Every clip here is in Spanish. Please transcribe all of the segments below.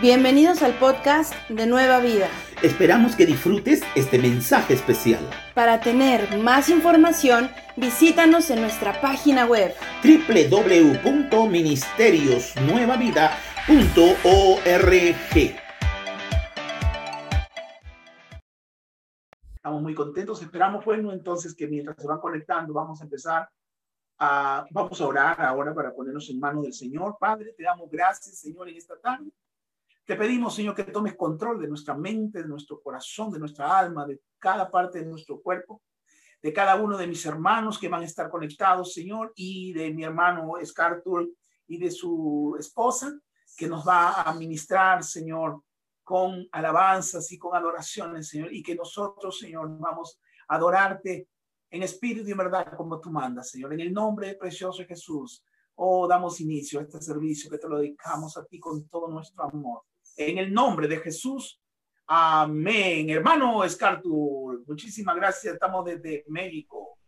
Bienvenidos al podcast de Nueva Vida. Esperamos que disfrutes este mensaje especial. Para tener más información, visítanos en nuestra página web www.ministeriosnuevavida.org. Estamos muy contentos. Esperamos, bueno, entonces que mientras se van conectando, vamos a empezar a, vamos a orar ahora para ponernos en manos del Señor. Padre, te damos gracias, Señor, en esta tarde. Te pedimos, Señor, que tomes control de nuestra mente, de nuestro corazón, de nuestra alma, de cada parte de nuestro cuerpo, de cada uno de mis hermanos que van a estar conectados, Señor, y de mi hermano Scartul y de su esposa, que nos va a ministrar, Señor, con alabanzas y con adoraciones, Señor, y que nosotros, Señor, vamos a adorarte en espíritu y en verdad como tú mandas, Señor. En el nombre precioso de Jesús, oh, damos inicio a este servicio que te lo dedicamos a ti con todo nuestro amor en el nombre de Jesús. Amén. Hermano Escartur, muchísimas gracias. Estamos desde México.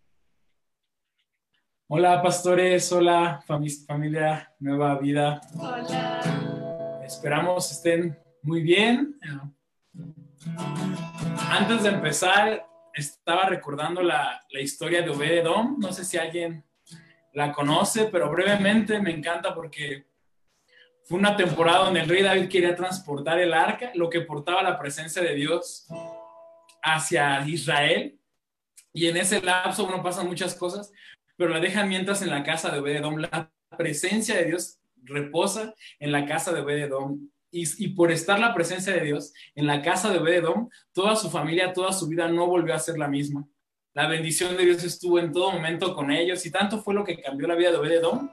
Hola, pastores. Hola, familia Nueva Vida. Hola. Esperamos estén muy bien. Antes de empezar, estaba recordando la, la historia de Obededom. No sé si alguien la conoce, pero brevemente me encanta porque fue una temporada donde el rey David quería transportar el arca, lo que portaba la presencia de Dios hacia Israel. Y en ese lapso, bueno, pasan muchas cosas, pero la dejan mientras en la casa de Obededom. La presencia de Dios reposa en la casa de Obededom. Y, por estar la presencia de Dios en la casa de Obededom, toda su familia, toda su vida no volvió a ser la misma. La bendición de Dios estuvo en todo momento con ellos y tanto fue lo que cambió la vida de Obededom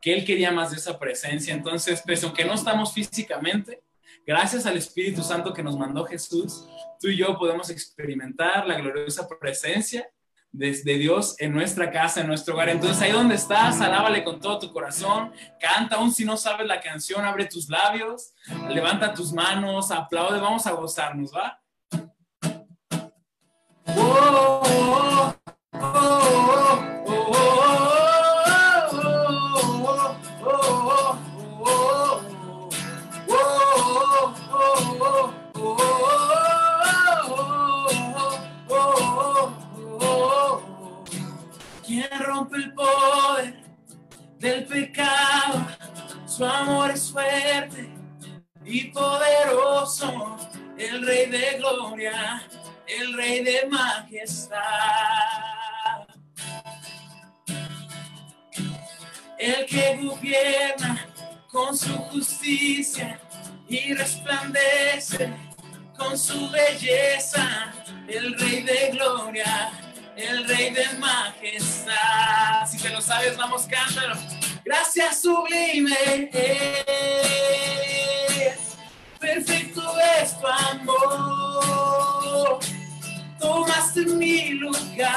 que él quería más de esa presencia. Entonces, pues aunque no estamos físicamente, gracias al Espíritu Santo que nos mandó Jesús, tú y yo podemos experimentar la gloriosa presencia de, Dios en nuestra casa, en nuestro hogar. Entonces, ahí donde estás, alábale con todo tu corazón, canta, aún si no sabes la canción, abre tus labios, levanta tus manos, aplaude, vamos a gozarnos, ¿va? Oh, el poder del pecado. Su amor es fuerte y poderoso. El Rey de gloria, el Rey de majestad. El que gobierna con su justicia y resplandece con su belleza. El Rey de gloria el Rey de Majestad. Si te lo sabes, vamos, cántalo. Gracias sublime. Perfecto es tu amor. Tomaste mi lugar.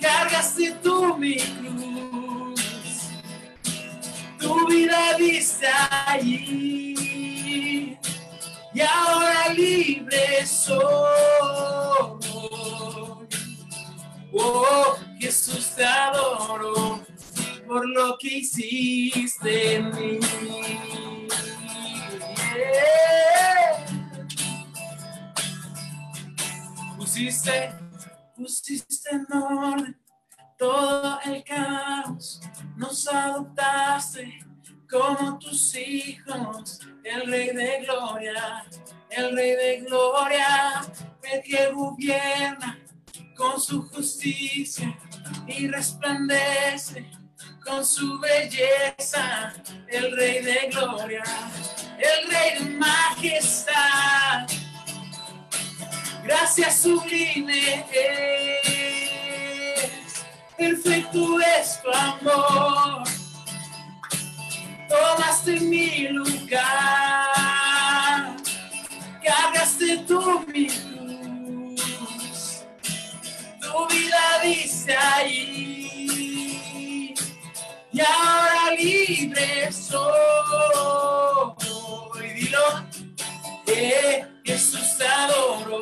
Cargaste tú mi cruz. Tu vida viste allí. Y ahora libre soy. Oh, Jesús te adoro por lo que hiciste en mí. Pusiste, pusiste en orden todo el caos, nos adoptaste como tus hijos, el Rey de Gloria, el Rey de Gloria, el que gobierna con su justicia y resplandece con su belleza, el Rey de Gloria, el Rey de Majestad. Gracias sublime es, perfecto es tu amor. Tomaste mi lugar, cargaste tu mi dice ahí. Y ahora libre soy. Dilo, que Jesús adoro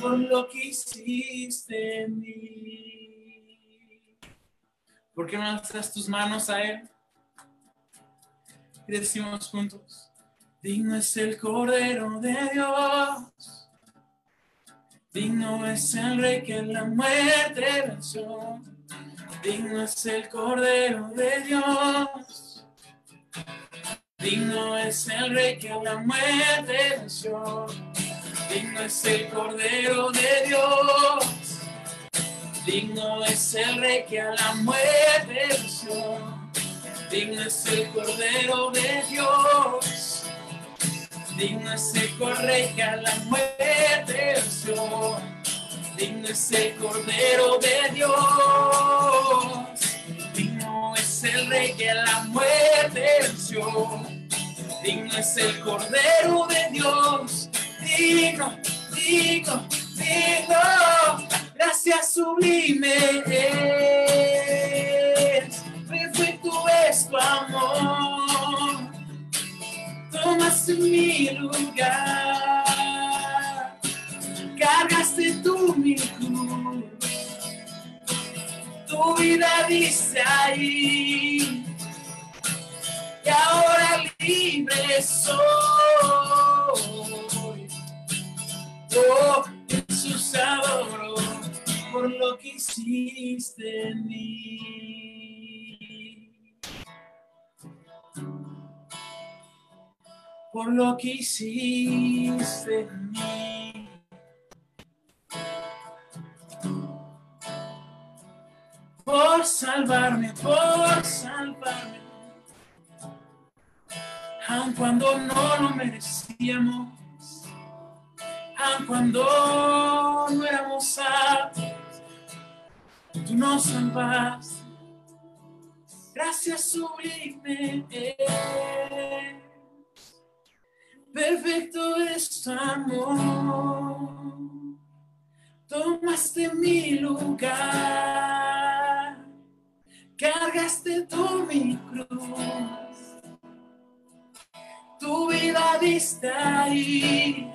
por lo que hiciste en mí. ¿Por qué no alzas tus manos a Él? Y decimos juntos, digno es el Cordero de Dios. Digno es el Rey que la muerte venció. Digno es el Cordero de Dios. Digno es el Rey que la muerte venció. Digno es el Cordero de Dios. Digno es el Rey que a la muerte venció. Digno es el Cordero de Dios. Digno es el Cordero que a la muerte venció. Digno es el Cordero de Dios. Digno es el Rey que la muerte venció. Digno es el Cordero de Dios. Digno, digno, digno. Gracias sublime es. Perfecto es tu amor. Tomaste mi lugar. Cargaste tú mi cruz. Tu vida dice ahí. Y ahora libre soy. Oh, Jesús adoro por lo que hiciste en mí. Por lo que hiciste en mí. Por salvarme, por salvarme. Aun cuando no lo merecíamos aun cuando no éramos aptos, tú nos salvaste. Gracias sublime. Perfecto es tu amor. Tomaste mi lugar. Cargaste tú mi cruz. Tu vida vista ahí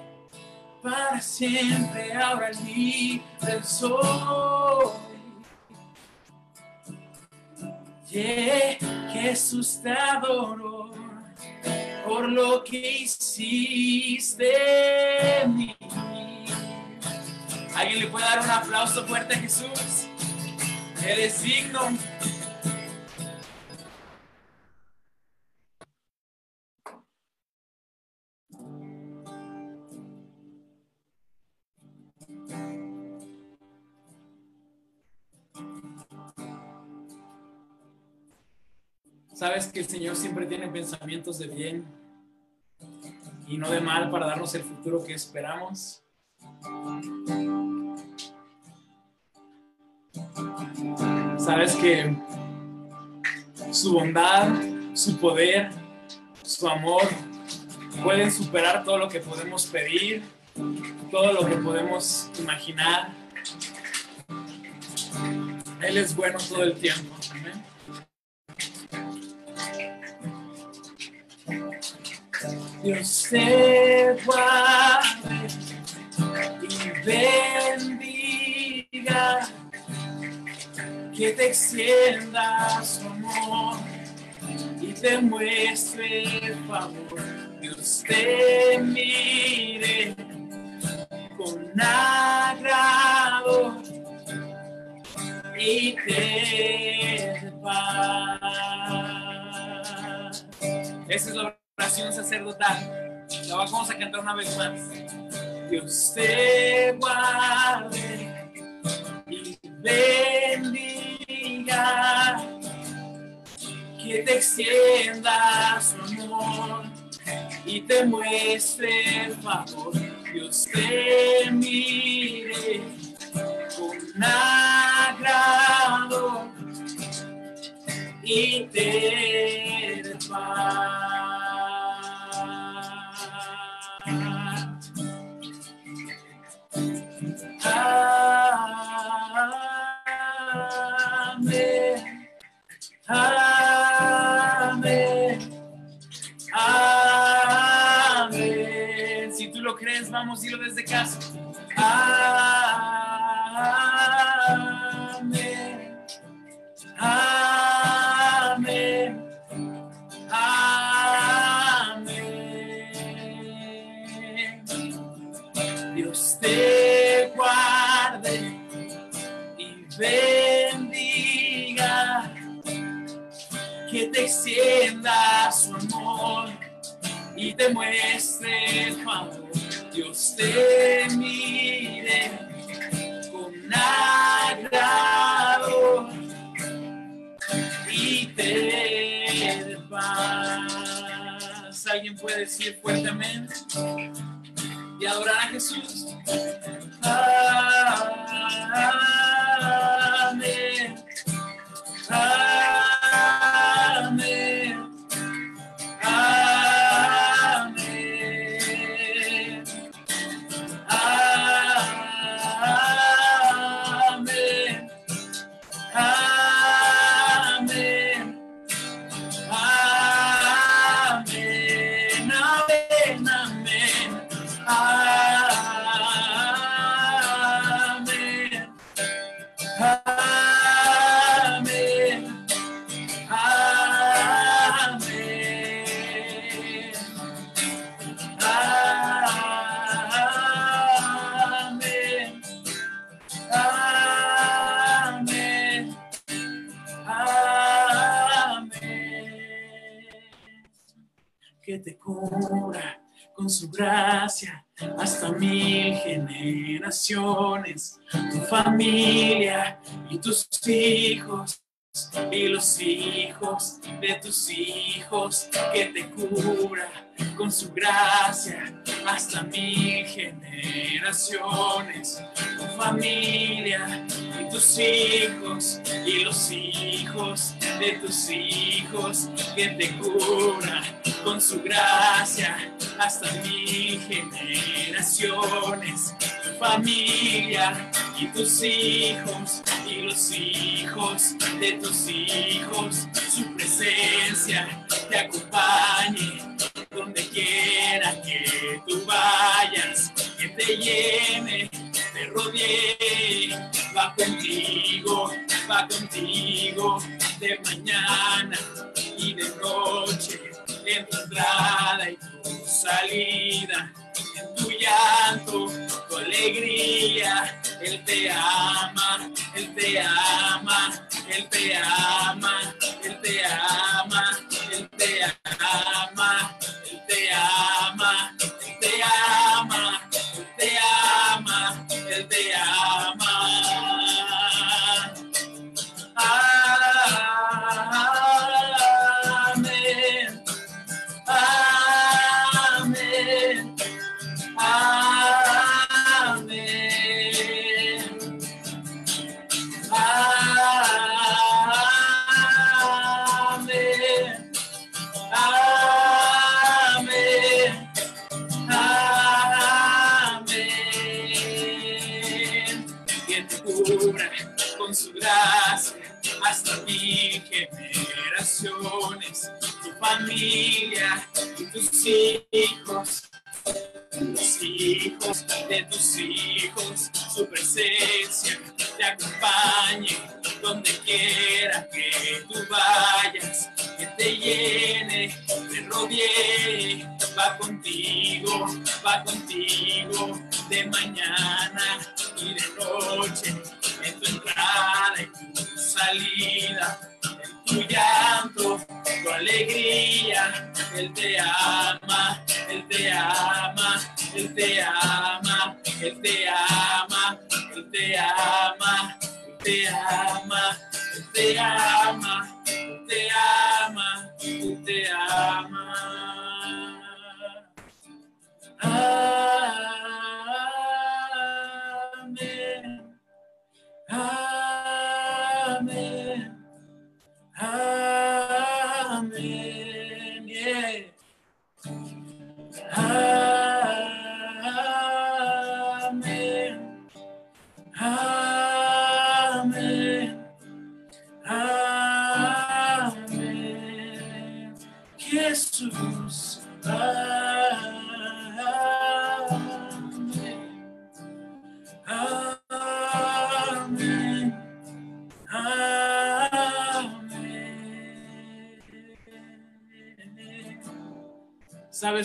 para siempre, ahora libre soy. Yeah, Jesús te adoro por lo que hiciste en mí. ¿Alguien le puede dar un aplauso fuerte a Jesús? Él es digno. Sabes que el Señor siempre tiene pensamientos de bien y no de mal para darnos el futuro que esperamos. Sabes que su bondad, su poder, su amor pueden superar todo lo que podemos pedir, todo lo que podemos imaginar. Él es bueno todo el tiempo. Amén. Dios te guarde y bendiga, que te extienda su amor y te muestre favor. Dios te mire con agrado y te paz. Oración sacerdotal. La vamos a cantar una vez más. Dios te guarde y bendiga, que te extienda su amor y te muestre el favor. Dios te mire con agrado y te paz. Amén. Si tú lo crees, vamos, dilo desde casa. Amén. Extienda su amor y te muestre el favor. Dios te mire con agrado y te dé paz. ¿Alguien puede decir fuertemente y adorar a Jesús? Amén. Generaciones, tu familia y tus hijos y los hijos de tus hijos que te cubra con su gracia hasta mil generaciones, tu familia y tus hijos y los hijos de tus hijos que te cubra con su gracia hasta mil generaciones, tu familia y tus hijos y los hijos de tus hijos, su presencia te acompañe. Donde quiera que tú vayas, que te llene, te rodee, va contigo, va contigo de mañana y de noche, en tu entrada y tu salida, en tu llanto, tu alegría, Él te ama, Él te ama, Él te ama, Él te ama, Él te ama, Él te ama,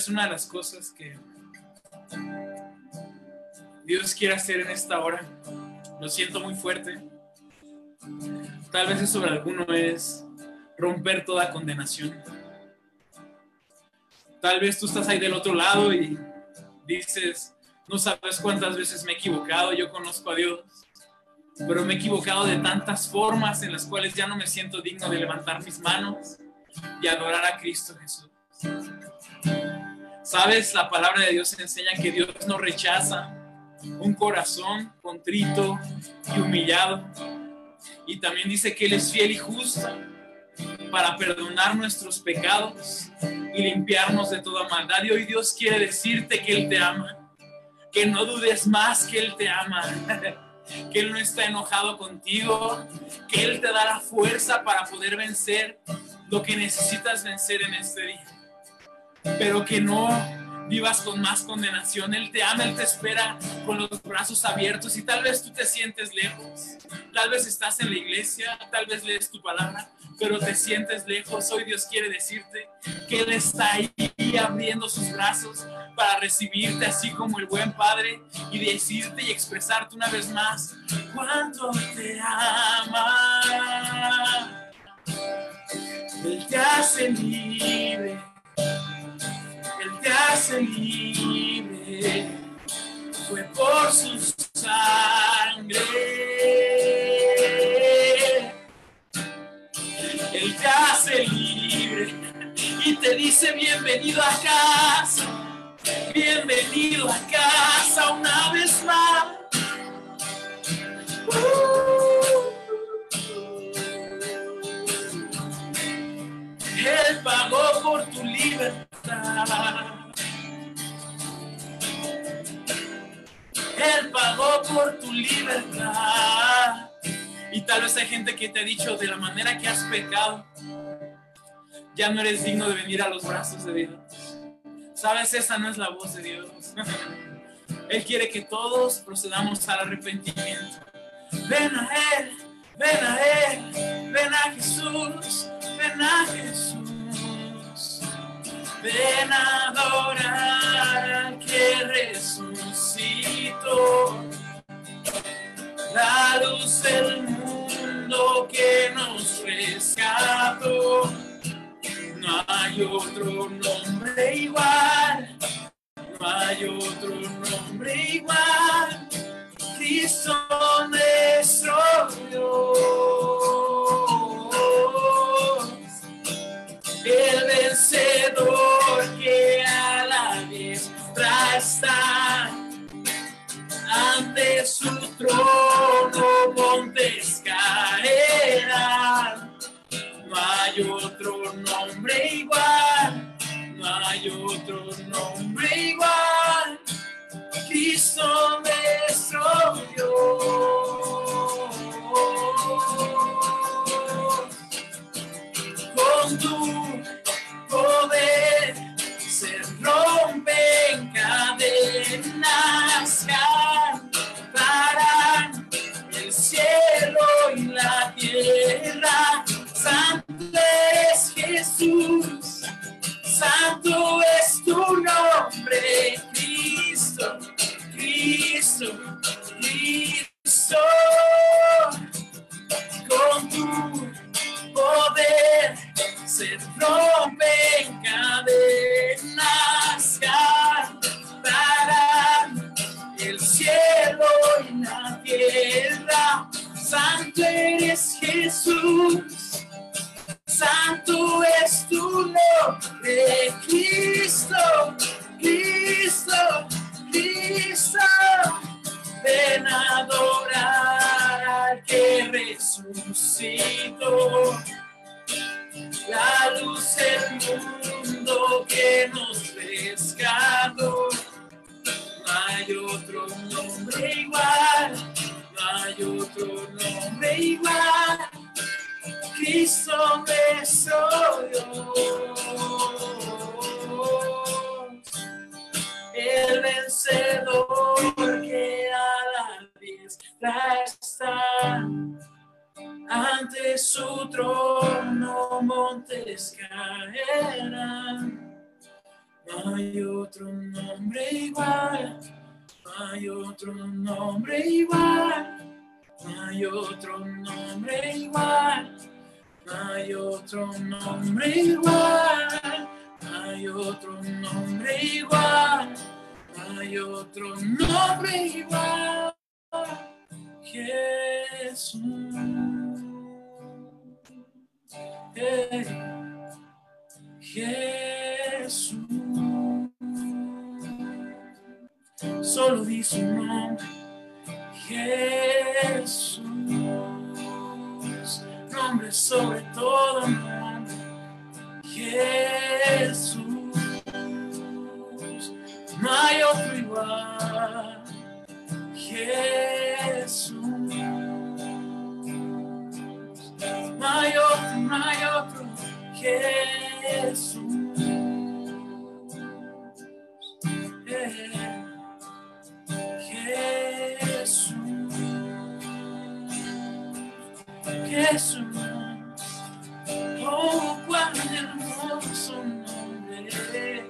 ¿Sabes una de las cosas que Dios quiere hacer en esta hora? Lo siento muy fuerte. Tal vez sobre alguno es romper toda condenación. Tal vez tú estás ahí del otro lado y dices, no sabes cuántas veces me he equivocado, yo conozco a Dios, pero me he equivocado de tantas formas en las cuales ya no me siento digno de levantar mis manos y adorar a Cristo Jesús. Sabes, la palabra de Dios enseña que Dios no rechaza un corazón contrito y humillado. Y también dice que Él es fiel y justo para perdonar nuestros pecados y limpiarnos de toda maldad. Y hoy Dios quiere decirte que Él te ama, que no dudes más que Él te ama, que Él no está enojado contigo, que Él te da la fuerza para poder vencer lo que necesitas vencer en este día. Pero que no vivas con más condenación. Él te ama, Él te espera con los brazos abiertos y tal vez tú te sientes lejos. Tal vez estás en la iglesia, tal vez lees tu palabra, pero te sientes lejos. Hoy Dios quiere decirte que Él está ahí abriendo sus brazos para recibirte así como el buen Padre y decirte y expresarte una vez más cuánto te ama. Él te hace libre hace libre, fue por su sangre. Él te hace libre y te dice bienvenido a casa, bienvenido a casa una vez más. Él pagó por tu libertad. Él pagó por tu libertad. Y tal vez hay gente que te ha dicho de la manera que has pecado, ya no eres digno de venir a los brazos de Dios. Sabes, esa no es la voz de Dios. Él quiere que todos procedamos al arrepentimiento. Ven a Él, ven a Él, ven a Jesús, ven a Jesús. Ven a la luz del mundo que nos rescató. No hay otro nombre igual, no hay otro nombre igual. Cristo nuestro hay otro nombre igual, no hay otro nombre igual. Cristo nuestro Dios. Con tu poder se rompen cadenas, Jesús, santo es tu nombre, Cristo, Cristo, Cristo. Con tu poder se rompen cadenas, cantarán el cielo y la tierra. Santo eres Jesús, santo es tu nombre, Cristo, Cristo, Cristo. Ven a adorar al que resucitó la luz del mundo que nos rescató. No hay otro nombre igual, no hay otro nombre igual. Cristo me soy el vencedor que a la diestra está ante su trono montes caerán. No hay otro nombre igual, no hay otro nombre igual. No hay otro nombre igual. Hay otro nombre igual. Hay otro nombre igual. Hay otro nombre igual. Jesús. Eh, Jesús. Solo di su nombre. Jesús. Nombre sobre todo nombre. Jesús. No hay otro igual. Jesús. No hay otro, no hay otro. Jesús. Oh, nombre.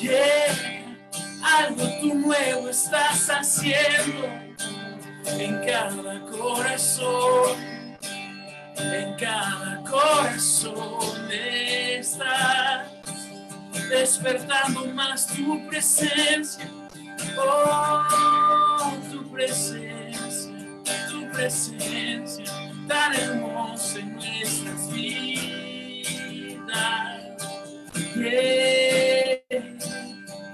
Ya algo tú nuevo estás haciendo en cada corazón, en cada corazón estás despertando más tu presencia, oh, tu presencia, tu presencia tan hermosa en nuestras vidas. Yeah.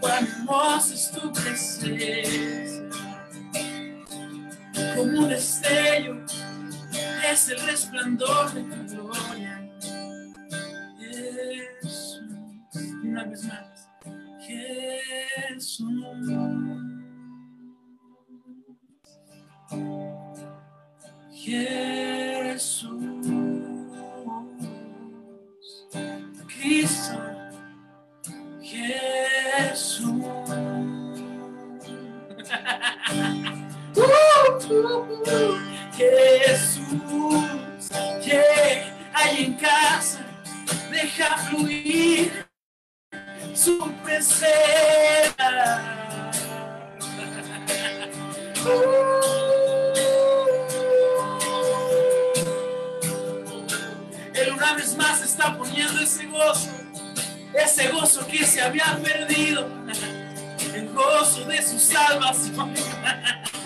Cuán hermosa es tu presencia, como un destello es el resplandor de tu gloria. Jesús, una vez más, Jesús. Jesús, Cristo, Jesús. Jesús, que hay en casa, deja fluir su presencia. Él una vez más está poniendo ese gozo, ese gozo que se había perdido, el gozo de su salvación.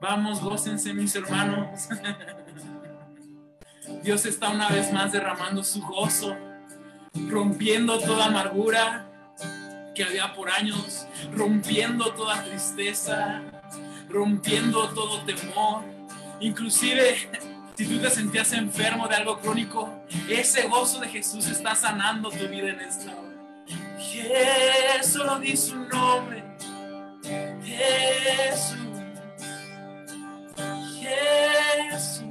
Vamos, gócense mis hermanos. Dios está una vez más derramando su gozo, rompiendo toda amargura que había por años, rompiendo toda tristeza, rompiendo todo temor. Inclusive, si tú te sentías enfermo de algo crónico, ese gozo de Jesús está sanando tu vida en esta hora. Jesús, solo di su nombre. Jesús. Jesús.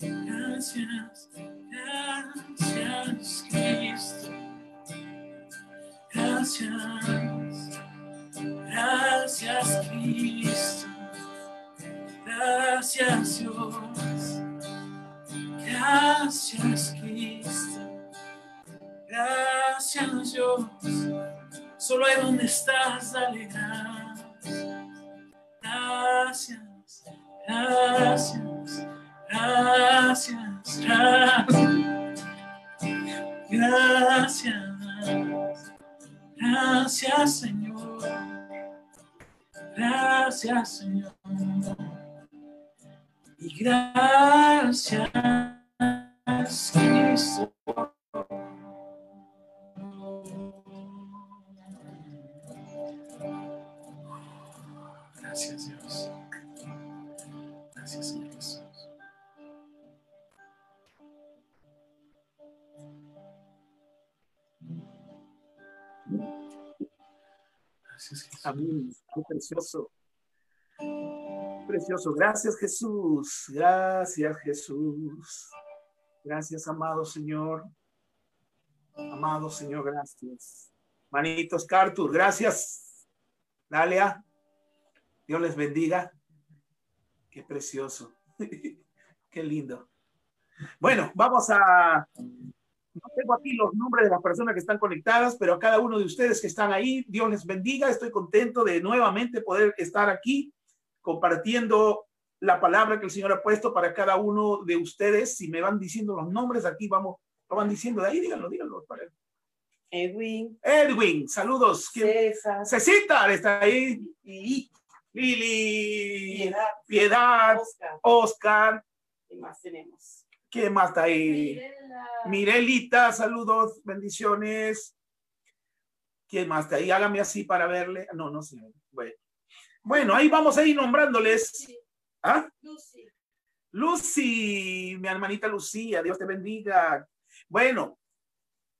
Gracias, gracias Cristo. Gracias, gracias Cristo. Solo ahí donde estás, dale gracias. Gracias, gracias, gracias, gracias. Gracias, Señor. Gracias Señor. Y gracias precioso. Precioso. Gracias Jesús. Gracias Jesús. Gracias, amado Señor. Amado Señor, gracias. Manitos Cartur, gracias. Dalia, Dios les bendiga. Qué precioso. Qué lindo. Bueno, vamos a... No tengo aquí los nombres de las personas que están conectadas, pero a cada uno de ustedes que están ahí, Dios les bendiga. Estoy contento de nuevamente poder estar aquí compartiendo la palabra que el Señor ha puesto para cada uno de ustedes. Si me van diciendo los nombres, aquí vamos, lo van diciendo de ahí, díganlo, díganlo. Para Edwin. Edwin, saludos. César. Cecita está ahí. Lili. Lili. Piedad. Piedad. Oscar. Oscar. ¿Qué más tenemos? ¿Quién más está ahí? Mirelita, saludos, bendiciones. ¿Quién más está ahí? Hágame así para verle. No, no sé. Bueno. Bueno, ahí vamos a ir nombrándoles. ¿Ah? Lucy. Lucy, mi hermanita Lucía, Dios te bendiga. Bueno,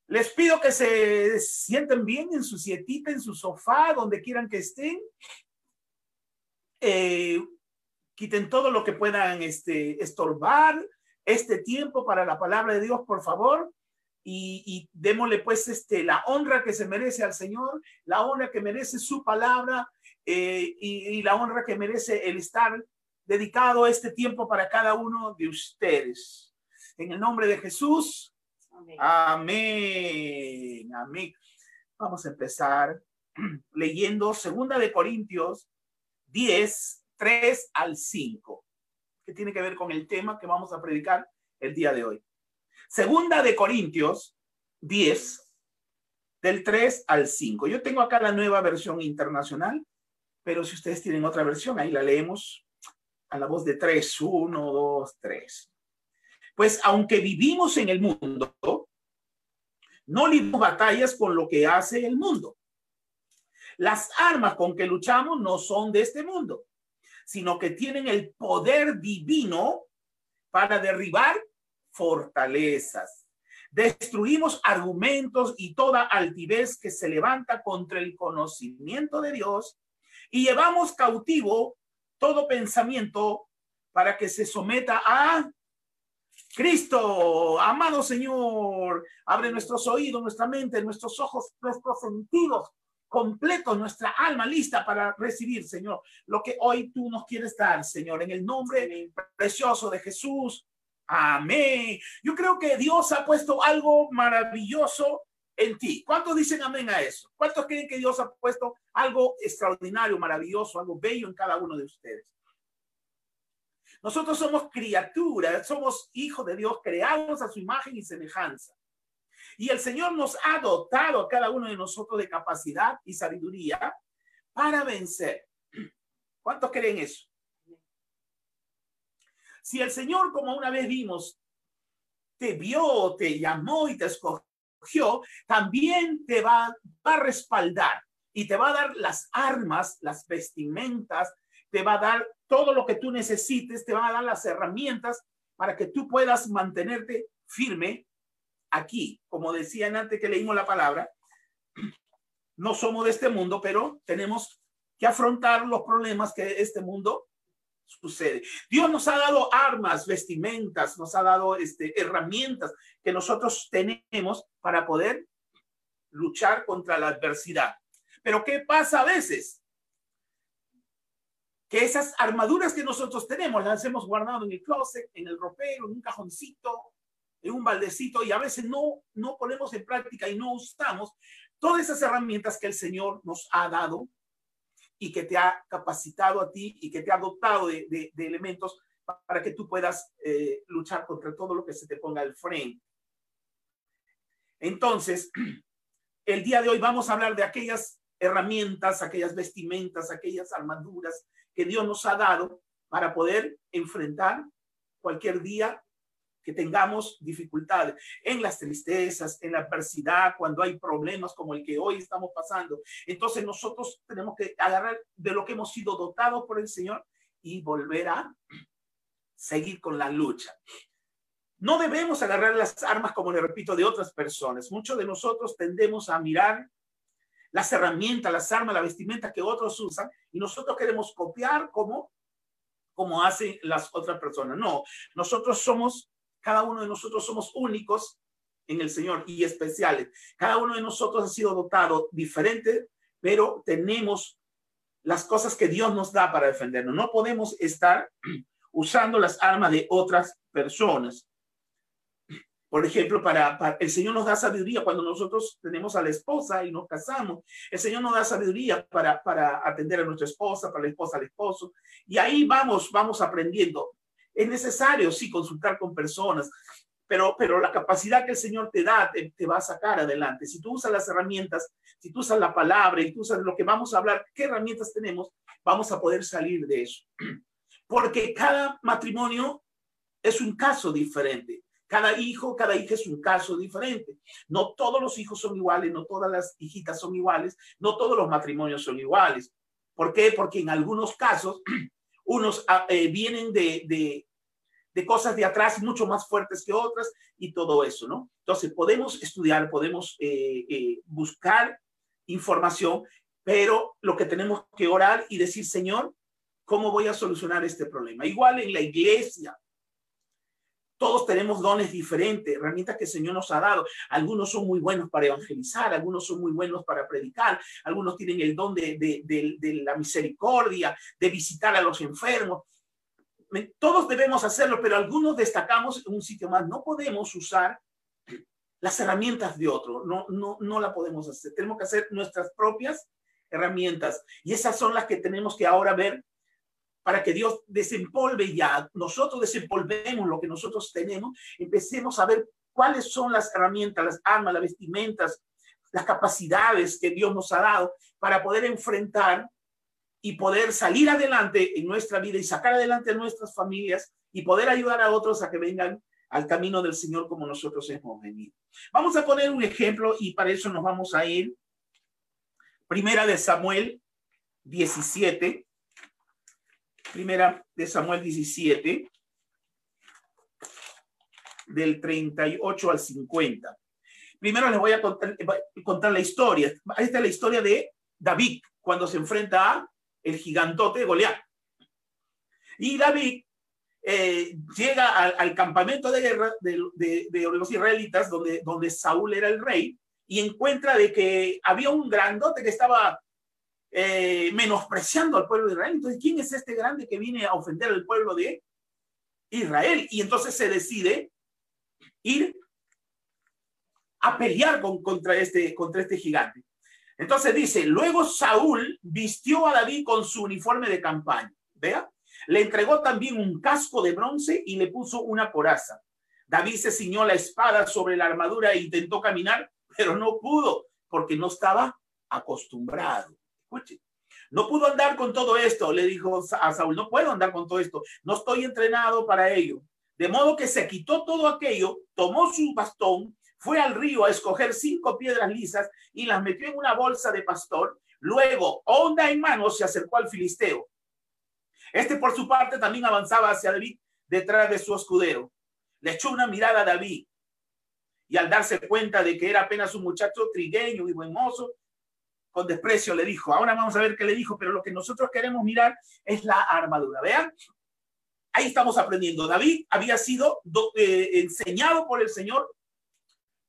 les pido que se sienten bien en su sietita, en su sofá, donde quieran que estén. Eh, quiten todo lo que puedan este, estorbar este tiempo para la palabra de Dios, por favor. Y, y démosle pues este, la honra que se merece al Señor, la honra que merece su palabra eh, y, y la honra que merece el estar dedicado este tiempo para cada uno de ustedes. En el nombre de Jesús. Amén. Amén. Amén. Vamos a empezar leyendo Segunda de Corintios 10, 3 al 5, que tiene que ver con el tema que vamos a predicar el día de hoy. Segunda de Corintios 10, del 3 al 5. Yo tengo acá la nueva versión internacional, pero si ustedes tienen otra versión, ahí la leemos a la voz de 3, 1, 2, 3. Pues aunque vivimos en el mundo, no libramos batallas con lo que hace el mundo. Las armas con que luchamos no son de este mundo, sino que tienen el poder divino para derribar fortalezas. Destruimos argumentos y toda altivez que se levanta contra el conocimiento de Dios y llevamos cautivo todo pensamiento para que se someta a Cristo, amado Señor, abre nuestros oídos, nuestra mente, nuestros ojos, nuestros sentidos completos, nuestra alma lista para recibir, Señor, lo que hoy tú nos quieres dar, Señor, en el nombre precioso de Jesús. Amén. Yo creo que Dios ha puesto algo maravilloso en ti. ¿Cuántos dicen amén a eso? ¿Cuántos creen que Dios ha puesto algo extraordinario, maravilloso, algo bello en cada uno de ustedes? Nosotros somos criaturas, somos hijos de Dios, creados a su imagen y semejanza. Y el Señor nos ha dotado a cada uno de nosotros de capacidad y sabiduría para vencer. ¿Cuántos creen eso? Si el Señor, como una vez vimos, te vio, te llamó y te escogió, también te va, a respaldar y te va a dar las armas, las vestimentas, te va a dar todo lo que tú necesites, te va a dar las herramientas para que tú puedas mantenerte firme aquí. Como decían antes que leímos la palabra, no somos de este mundo, pero tenemos que afrontar los problemas que este mundo sucede. Dios nos ha dado armas, vestimentas, nos ha dado este, herramientas que nosotros tenemos para poder luchar contra la adversidad. Pero ¿qué pasa a veces? Que esas armaduras que nosotros tenemos las hemos guardado en el closet, en el ropero, en un cajoncito, en un baldecito y a veces no, no ponemos en práctica y no usamos todas esas herramientas que el Señor nos ha dado y que te ha capacitado a ti y que te ha dotado de, de, elementos para que tú puedas eh, luchar contra todo lo que se te ponga al frente. Entonces, el día de hoy vamos a hablar de aquellas herramientas, aquellas vestimentas, aquellas armaduras que Dios nos ha dado para poder enfrentar cualquier día que tengamos dificultades en las tristezas, en la adversidad, cuando hay problemas como el que hoy estamos pasando. Entonces nosotros tenemos que agarrar de lo que hemos sido dotados por el Señor y volver a seguir con la lucha. No debemos agarrar las armas, como le repito, de otras personas. Muchos de nosotros tendemos a mirar las herramientas, las armas, la vestimenta que otros usan y nosotros queremos copiar como como hacen las otras personas. No, nosotros somos, cada uno de nosotros somos únicos en el Señor y especiales. Cada uno de nosotros ha sido dotado diferente, pero tenemos las cosas que Dios nos da para defendernos. No podemos estar usando las armas de otras personas. Por ejemplo, para, el Señor nos da sabiduría cuando nosotros tenemos a la esposa y nos casamos. El Señor nos da sabiduría para, para atender a nuestra esposa, para la esposa al esposo. Y ahí vamos, vamos aprendiendo. Es necesario, sí, consultar con personas, pero, pero la capacidad que el Señor te da te, te, va a sacar adelante. Si tú usas las herramientas, si tú usas la palabra y tú usas lo que vamos a hablar, qué herramientas tenemos, vamos a poder salir de eso. Porque cada matrimonio es un caso diferente. Cada hijo, cada hija es un caso diferente. No todos los hijos son iguales, no todas las hijitas son iguales, no todos los matrimonios son iguales. ¿Por qué? Porque en algunos casos, unos ah, eh, vienen de, de, de, cosas de atrás mucho más fuertes que otras y todo eso, ¿no? Entonces, podemos estudiar, podemos eh, eh, buscar información, pero lo que tenemos que orar y decir, Señor, ¿cómo voy a solucionar este problema? Igual en la iglesia, todos tenemos dones diferentes, herramientas que el Señor nos ha dado. Algunos son muy buenos para evangelizar, algunos son muy buenos para predicar, algunos tienen el don de, la misericordia, de visitar a los enfermos. Todos debemos hacerlo, pero algunos destacamos en un sitio más. No podemos usar las herramientas de otro, no, no, no la podemos hacer. Tenemos que hacer nuestras propias herramientas y esas son las que tenemos que ahora ver para que Dios desempolve ya, nosotros desempolvemos lo que nosotros tenemos, empecemos a ver cuáles son las herramientas, las armas, las vestimentas, las capacidades que Dios nos ha dado para poder enfrentar y poder salir adelante en nuestra vida y sacar adelante nuestras familias y poder ayudar a otros a que vengan al camino del Señor como nosotros hemos venido. Vamos a poner un ejemplo y para eso nos vamos a ir. Primera de Samuel 17, Primera de Samuel 17, del 38 al 50. Primero les voy a contar, contar la historia. Esta es la historia de David cuando se enfrenta a el gigantote Goliat. Y David eh, llega al, campamento de guerra de, los israelitas, donde, donde Saúl era el rey, y encuentra de que había un grandote que estaba eh, menospreciando al pueblo de Israel. Entonces, ¿quién es este grande que viene a ofender al pueblo de Israel? Y entonces se decide ir a pelear con, contra, este, contra este gigante. Entonces dice, luego Saúl vistió a David con su uniforme de campaña. Vea, le entregó también un casco de bronce y le puso una coraza. David se ciñó la espada sobre la armadura e intentó caminar, pero no pudo porque no estaba acostumbrado. No pudo andar con todo esto, le dijo a Saúl, no puedo andar con todo esto, no estoy entrenado para ello. De modo que se quitó todo aquello, tomó su bastón, fue al río a escoger cinco piedras lisas y las metió en una bolsa de pastor. Luego, onda en mano, se acercó al filisteo. Este, por su parte, también avanzaba hacia David detrás de su escudero. Le echó una mirada a David y al darse cuenta de que era apenas un muchacho trigueño y buen mozo, con desprecio le dijo. Ahora vamos a ver qué le dijo, pero lo que nosotros queremos mirar es la armadura. Vean, ahí estamos aprendiendo. David había sido eh, enseñado por el Señor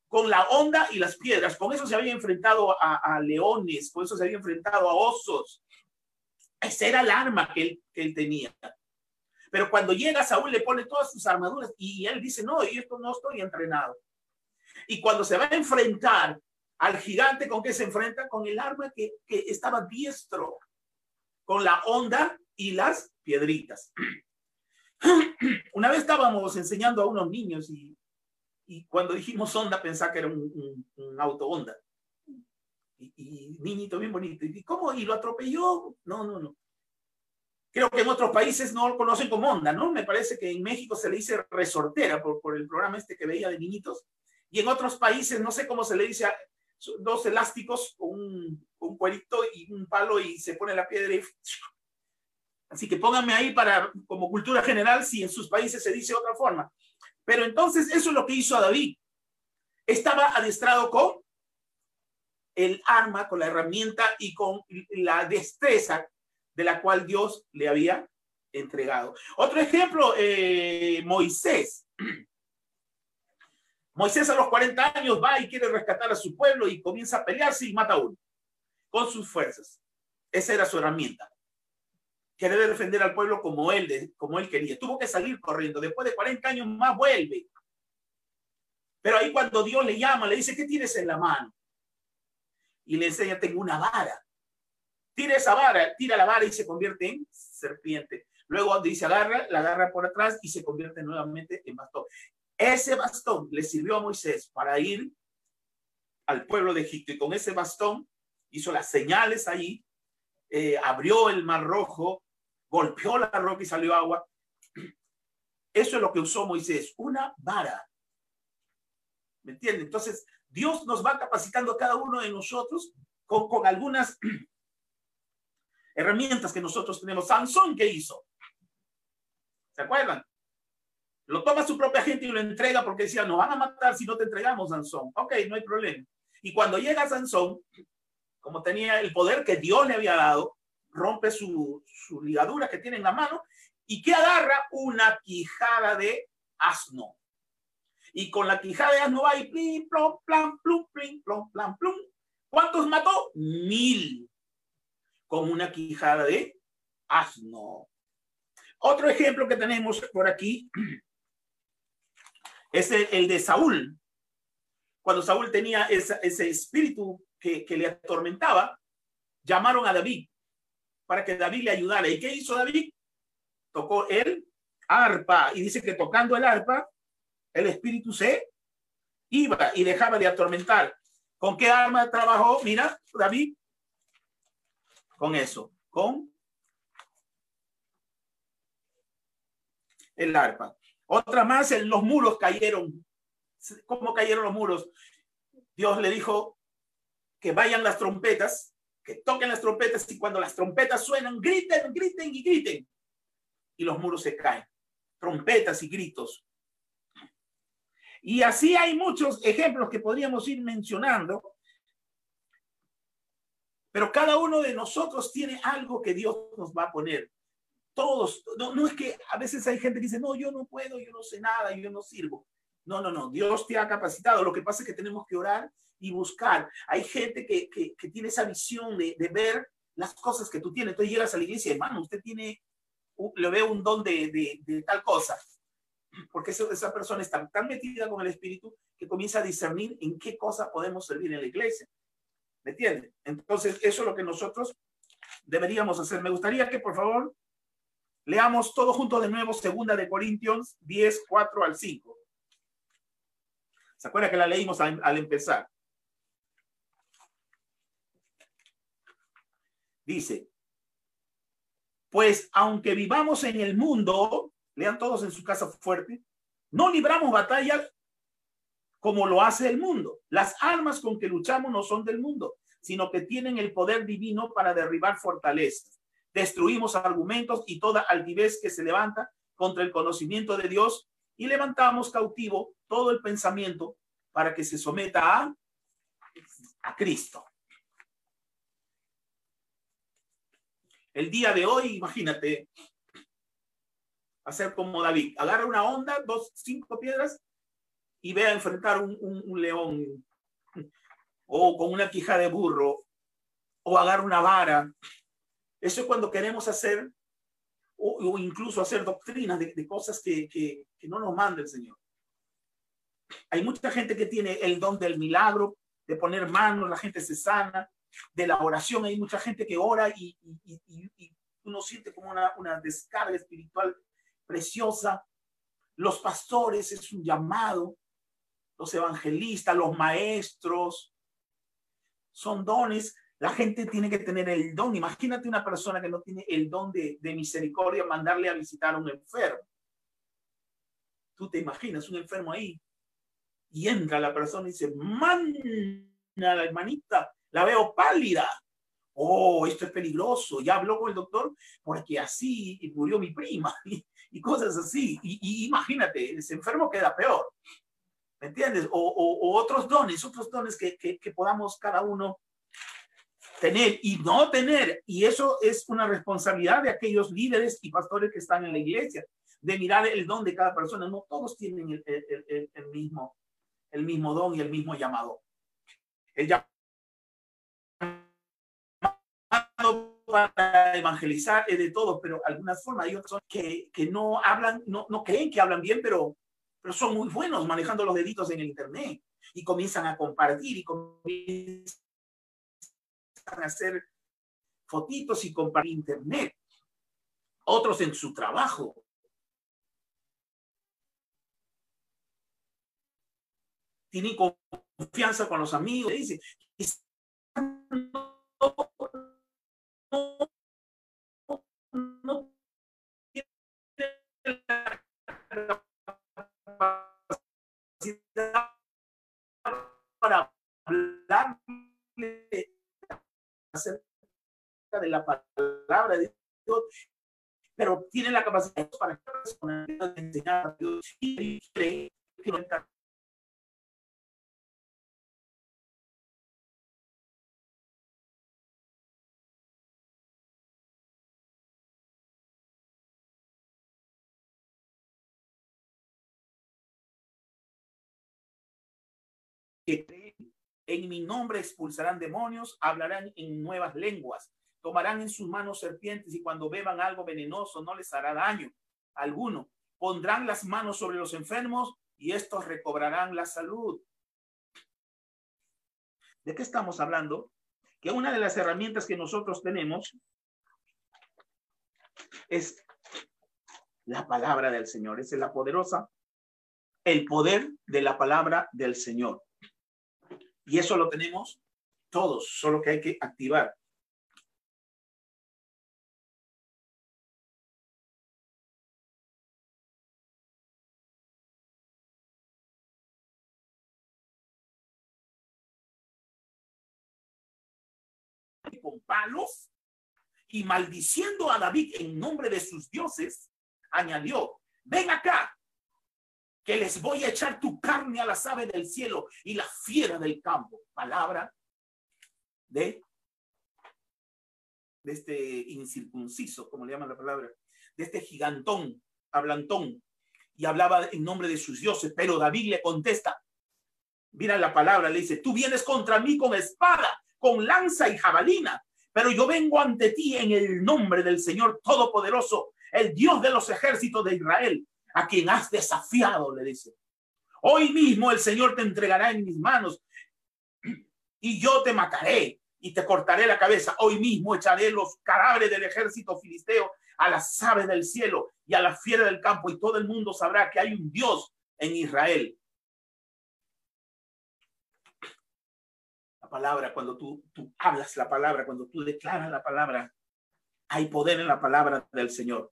con la onda y las piedras. Con eso se había enfrentado a, leones, con eso se había enfrentado a osos. Ese era el arma que él, que tenía. Pero cuando llega Saúl le pone todas sus armaduras y él dice, no, y esto no estoy entrenado. Y cuando se va a enfrentar al gigante con que se enfrenta con el arma que, estaba diestro, con la onda y las piedritas. Una vez estábamos enseñando a unos niños y, cuando dijimos onda pensaba que era un, auto onda. Y, niñito bien bonito. ¿Y cómo? ¿Y lo atropelló? No, no, no. Creo que en otros países no lo conocen como onda, ¿no? Me parece que en México se le dice resortera por, por el programa este que veía de niñitos. Y en otros países, no sé cómo se le dice dos elásticos, un, un cuerito y un palo y se pone la piedra y... Así que pónganme ahí para, como cultura general, si en sus países se dice de otra forma. Pero entonces eso es lo que hizo David. Estaba adestrado con el arma, con la herramienta y con la destreza de la cual Dios le había entregado. Otro ejemplo, eh, Moisés. Moisés a los 40 años va y quiere rescatar a su pueblo y comienza a pelearse y mata a uno con sus fuerzas. Esa era su herramienta. Quiere defender al pueblo como él, como él quería. Tuvo que salir corriendo. Después de 40 años más vuelve. Pero ahí cuando Dios le llama, le dice, ¿qué tienes en la mano? Y le enseña, tengo una vara. Tira esa vara, tira la vara y se convierte en serpiente. Luego dice, agarra, la agarra por atrás y se convierte nuevamente en bastón. Ese bastón le sirvió a Moisés para ir al pueblo de Egipto y con ese bastón hizo las señales ahí, eh, abrió el mar rojo, golpeó la roca y salió agua. Eso es lo que usó Moisés, una vara. ¿Me? Entonces, Dios nos va capacitando cada uno de nosotros con, con algunas herramientas que nosotros tenemos. Sansón, ¿qué hizo? ¿Se acuerdan? Lo toma su propia gente y lo entrega porque decía, no van a matar si no te entregamos, Sansón. Ok, no hay problema. Y cuando llega Sansón, como tenía el poder que Dios le había dado, rompe su, su ligadura que tiene en la mano y que agarra una quijada de asno. Y con la quijada de asno va y plim, plom, plan, plum, plim, plom, plum. ¿Cuántos mató? Mil. Con una quijada de asno. Otro ejemplo que tenemos por aquí es el, de Saúl. Cuando Saúl tenía ese espíritu que, le atormentaba, llamaron a David para que David le ayudara. ¿Y qué hizo David? Tocó el arpa y dice que tocando el arpa, el espíritu se iba y dejaba de atormentar. ¿Con qué arma trabajó? Mira, David, con eso, con el arpa. Otra más, en los muros cayeron. ¿Cómo cayeron los muros? Dios le dijo que vayan las trompetas, que toquen las trompetas y cuando las trompetas suenan, griten, griten y griten. Y los muros se caen. Trompetas y gritos. Y así hay muchos ejemplos que podríamos ir mencionando. Pero cada uno de nosotros tiene algo que Dios nos va a poner todos, no, no es que a veces hay gente que dice, no, yo no puedo, yo no sé nada, yo no sirvo. No, no, no, Dios te ha capacitado. Lo que pasa es que tenemos que orar y buscar. Hay gente que, que, tiene esa visión de, ver las cosas que tú tienes. Entonces llegas a la iglesia, hermano, usted tiene, le veo un don de, de, tal cosa. Porque esa, persona está tan metida con el Espíritu que comienza a discernir en qué cosa podemos servir en la iglesia. ¿Me entiende? Entonces, eso es lo que nosotros deberíamos hacer. Me gustaría que, por favor, Leamos todo junto de nuevo, segunda de Corintios 10, 4 al 5. ¿Se acuerda que la leímos al empezar? Dice, pues aunque vivamos en el mundo, lean todos en su casa fuerte, no libramos batalla como lo hace el mundo. Las armas con que luchamos no son del mundo, sino que tienen el poder divino para derribar fortalezas destruimos argumentos y toda altivez que se levanta contra el conocimiento de Dios y levantamos cautivo todo el pensamiento para que se someta a, a Cristo. El día de hoy, imagínate, hacer como David, agarra una onda, dos, cinco piedras y ve a enfrentar un, león. O con una quija de burro. O agarra una vara. Eso es cuando queremos hacer o, incluso hacer doctrinas de, cosas que, que, no nos manda el Señor. Hay mucha gente que tiene el don del milagro, de poner manos, la gente se sana, de la oración. Hay mucha gente que ora y, y, uno siente como una, descarga espiritual preciosa. Los pastores es un llamado, los evangelistas, los maestros, son dones la gente tiene que tener el don. Imagínate una persona que no tiene el don de, misericordia, mandarle a visitar a un enfermo. Tú te imaginas un enfermo ahí y entra la persona y dice, man, la hermanita, la veo pálida. Oh, esto es peligroso. Ya habló con el doctor porque así murió mi prima y, cosas así. Y, imagínate, ese enfermo queda peor. ¿Me entiendes? O, otros dones, otros dones que, que podamos cada uno tener y no tener. Y eso es una responsabilidad de aquellos líderes y pastores que están en la iglesia, de mirar el don de cada persona. No todos tienen el, el, el, mismo, el mismo don y el mismo llamado. El para evangelizar es de todos, pero alguna forma hay otros que, que no hablan, no, no creen que hablan bien, pero, pero son muy buenos manejando los deditos en el Internet y comienzan a compartir y comienzan hacer fotitos y compartir internet. Otros en su trabajo. Tienen confianza con los amigos. Dice, para hablarle acerca de la palabra de Dios, pero tiene la capacidad para enseñar a Dios y cree que no que creen en mi nombre expulsarán demonios, hablarán en nuevas lenguas, tomarán en sus manos serpientes y cuando beban algo venenoso no les hará daño alguno. Pondrán las manos sobre los enfermos y estos recobrarán la salud. ¿De qué estamos hablando? Que una de las herramientas que nosotros tenemos es la palabra del Señor. Es la poderosa, el poder de la palabra del Señor. Y eso lo tenemos todos, solo que hay que activar. con palos y maldiciendo a David en nombre de sus dioses, añadió, ven acá, que les voy a echar tu carne a las aves del cielo y la fiera del campo. Palabra de, de este incircunciso, como le llaman la palabra, de este gigantón, hablantón, y hablaba en nombre de sus dioses, pero David le contesta, mira la palabra, le dice, tú vienes contra mí con espada, con lanza y jabalina, pero yo vengo ante ti en el nombre del Señor Todopoderoso, el Dios de los ejércitos de Israel, a quien has desafiado, le dice. Hoy mismo el Señor te entregará en mis manos y yo te mataré y te cortaré la cabeza. Hoy mismo echaré los cadáveres del ejército filisteo a las aves del cielo y a la fiera del campo y todo el mundo sabrá que hay un Dios en Israel. La palabra, cuando tú, tú hablas la palabra, cuando tú declaras la palabra, hay poder en la palabra del Señor.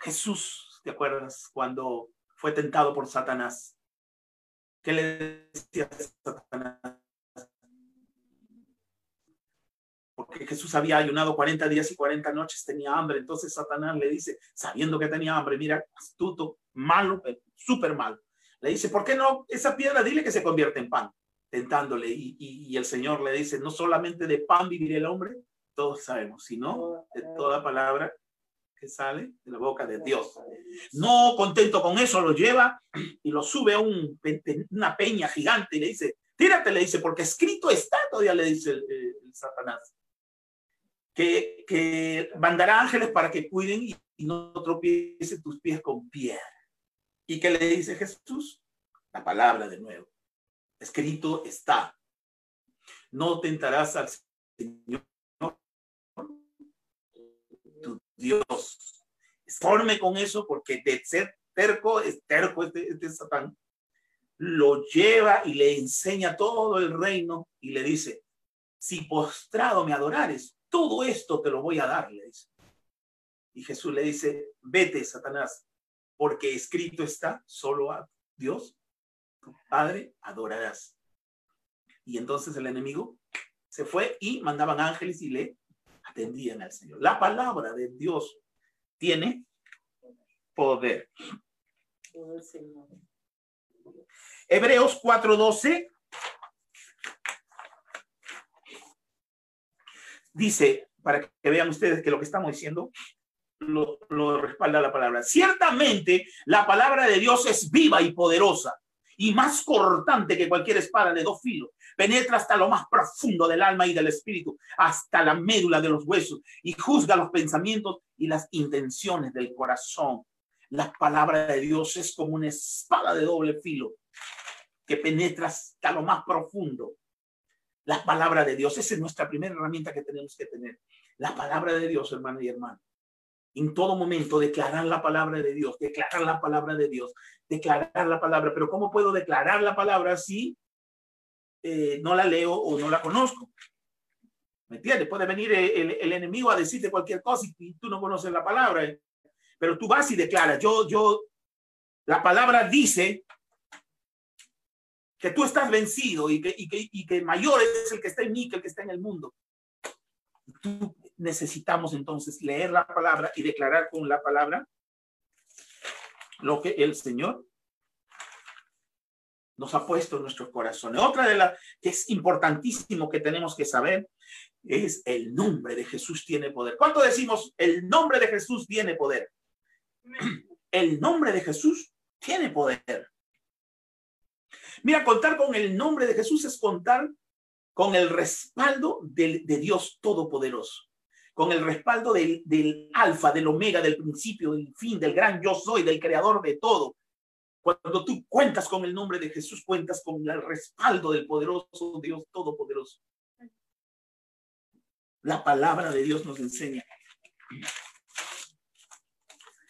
Jesús, ¿te acuerdas cuando fue tentado por Satanás? ¿Qué le decía Satanás? Porque Jesús había ayunado 40 días y 40 noches, tenía hambre. Entonces Satanás le dice, sabiendo que tenía hambre, mira, astuto, malo, súper malo. Le dice, ¿por qué no esa piedra? Dile que se convierte en pan, tentándole. Y, y, el Señor le dice, no solamente de pan vivirá el hombre, todos sabemos, sino de toda palabra que sale de la boca de Dios. No contento con eso, lo lleva y lo sube a un, una peña gigante y le dice, tírate, le dice, porque escrito está, todavía le dice el, Satanás, que, que, mandará ángeles para que cuiden y, no tropiece tus pies con piedra. ¿Y qué le dice Jesús? La palabra de nuevo. Escrito está. No tentarás al Señor Dios. Forme con eso porque de ser terco, es terco este, este Satán, lo lleva y le enseña todo el reino y le dice, si postrado me adorares, todo esto te lo voy a dar, le dice. Y Jesús le dice, vete, Satanás, porque escrito está, solo a Dios, tu Padre, adorarás. Y entonces el enemigo se fue y mandaban ángeles y le atendían al Señor. La palabra de Dios tiene poder. Hebreos 4:12 dice, para que vean ustedes que lo que estamos diciendo lo, lo respalda la palabra. Ciertamente, la palabra de Dios es viva y poderosa y más cortante que cualquier espada de dos filos. Penetra hasta lo más profundo del alma y del espíritu, hasta la médula de los huesos y juzga los pensamientos y las intenciones del corazón. La palabra de Dios es como una espada de doble filo que penetra hasta lo más profundo. La palabra de Dios, es nuestra primera herramienta que tenemos que tener. La palabra de Dios, hermano y hermano en todo momento declarar la palabra de Dios, declarar la palabra de Dios, declarar la palabra. Pero ¿cómo puedo declarar la palabra si eh, no la leo o no la conozco? ¿Me entiendes? Puede venir el, enemigo a decirte cualquier cosa y, tú no conoces la palabra. ¿eh? Pero tú vas y declaras, yo, yo, la palabra dice que tú estás vencido y que, y que, y que mayor es el que está en mí que el que está en el mundo. Tú necesitamos entonces leer la palabra y declarar con la palabra lo que el Señor nos ha puesto en nuestros corazones. Otra de las que es importantísimo que tenemos que saber es el nombre de Jesús tiene poder. ¿Cuánto decimos el nombre de Jesús tiene poder? El nombre de Jesús tiene poder. Mira, contar con el nombre de Jesús es contar con el respaldo de, de Dios Todopoderoso con el respaldo del, alfa, del omega, del principio, del fin, del gran yo soy, del creador de todo. Cuando tú cuentas con el nombre de Jesús, cuentas con el respaldo del poderoso Dios Todopoderoso. La palabra de Dios nos enseña.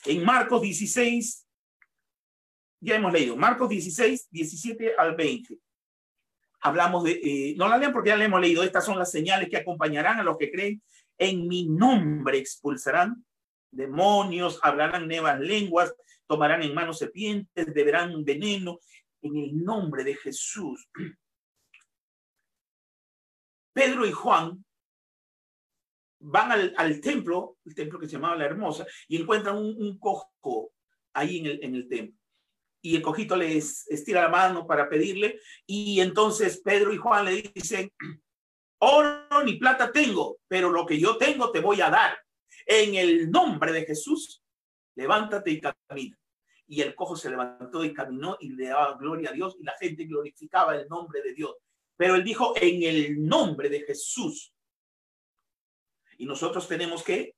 En Marcos 16, ya hemos leído, Marcos 16, 17 al 20. Hablamos de, eh, no la lean porque ya la hemos leído, estas son las señales que acompañarán a los que creen en mi nombre expulsarán demonios, hablarán nuevas lenguas, tomarán en manos serpientes, beberán veneno en el nombre de Jesús. Pedro y Juan van al, templo, el templo que se llamaba La Hermosa, y encuentran un, cojo ahí en el, en el templo. Y el cojito les estira la mano para pedirle, y entonces Pedro y Juan le dicen, Oro ni plata tengo, pero lo que yo tengo te voy a dar. En el nombre de Jesús, levántate y camina. Y el cojo se levantó y caminó y le daba gloria a Dios y la gente glorificaba el nombre de Dios. Pero él dijo, en el nombre de Jesús. Y nosotros tenemos que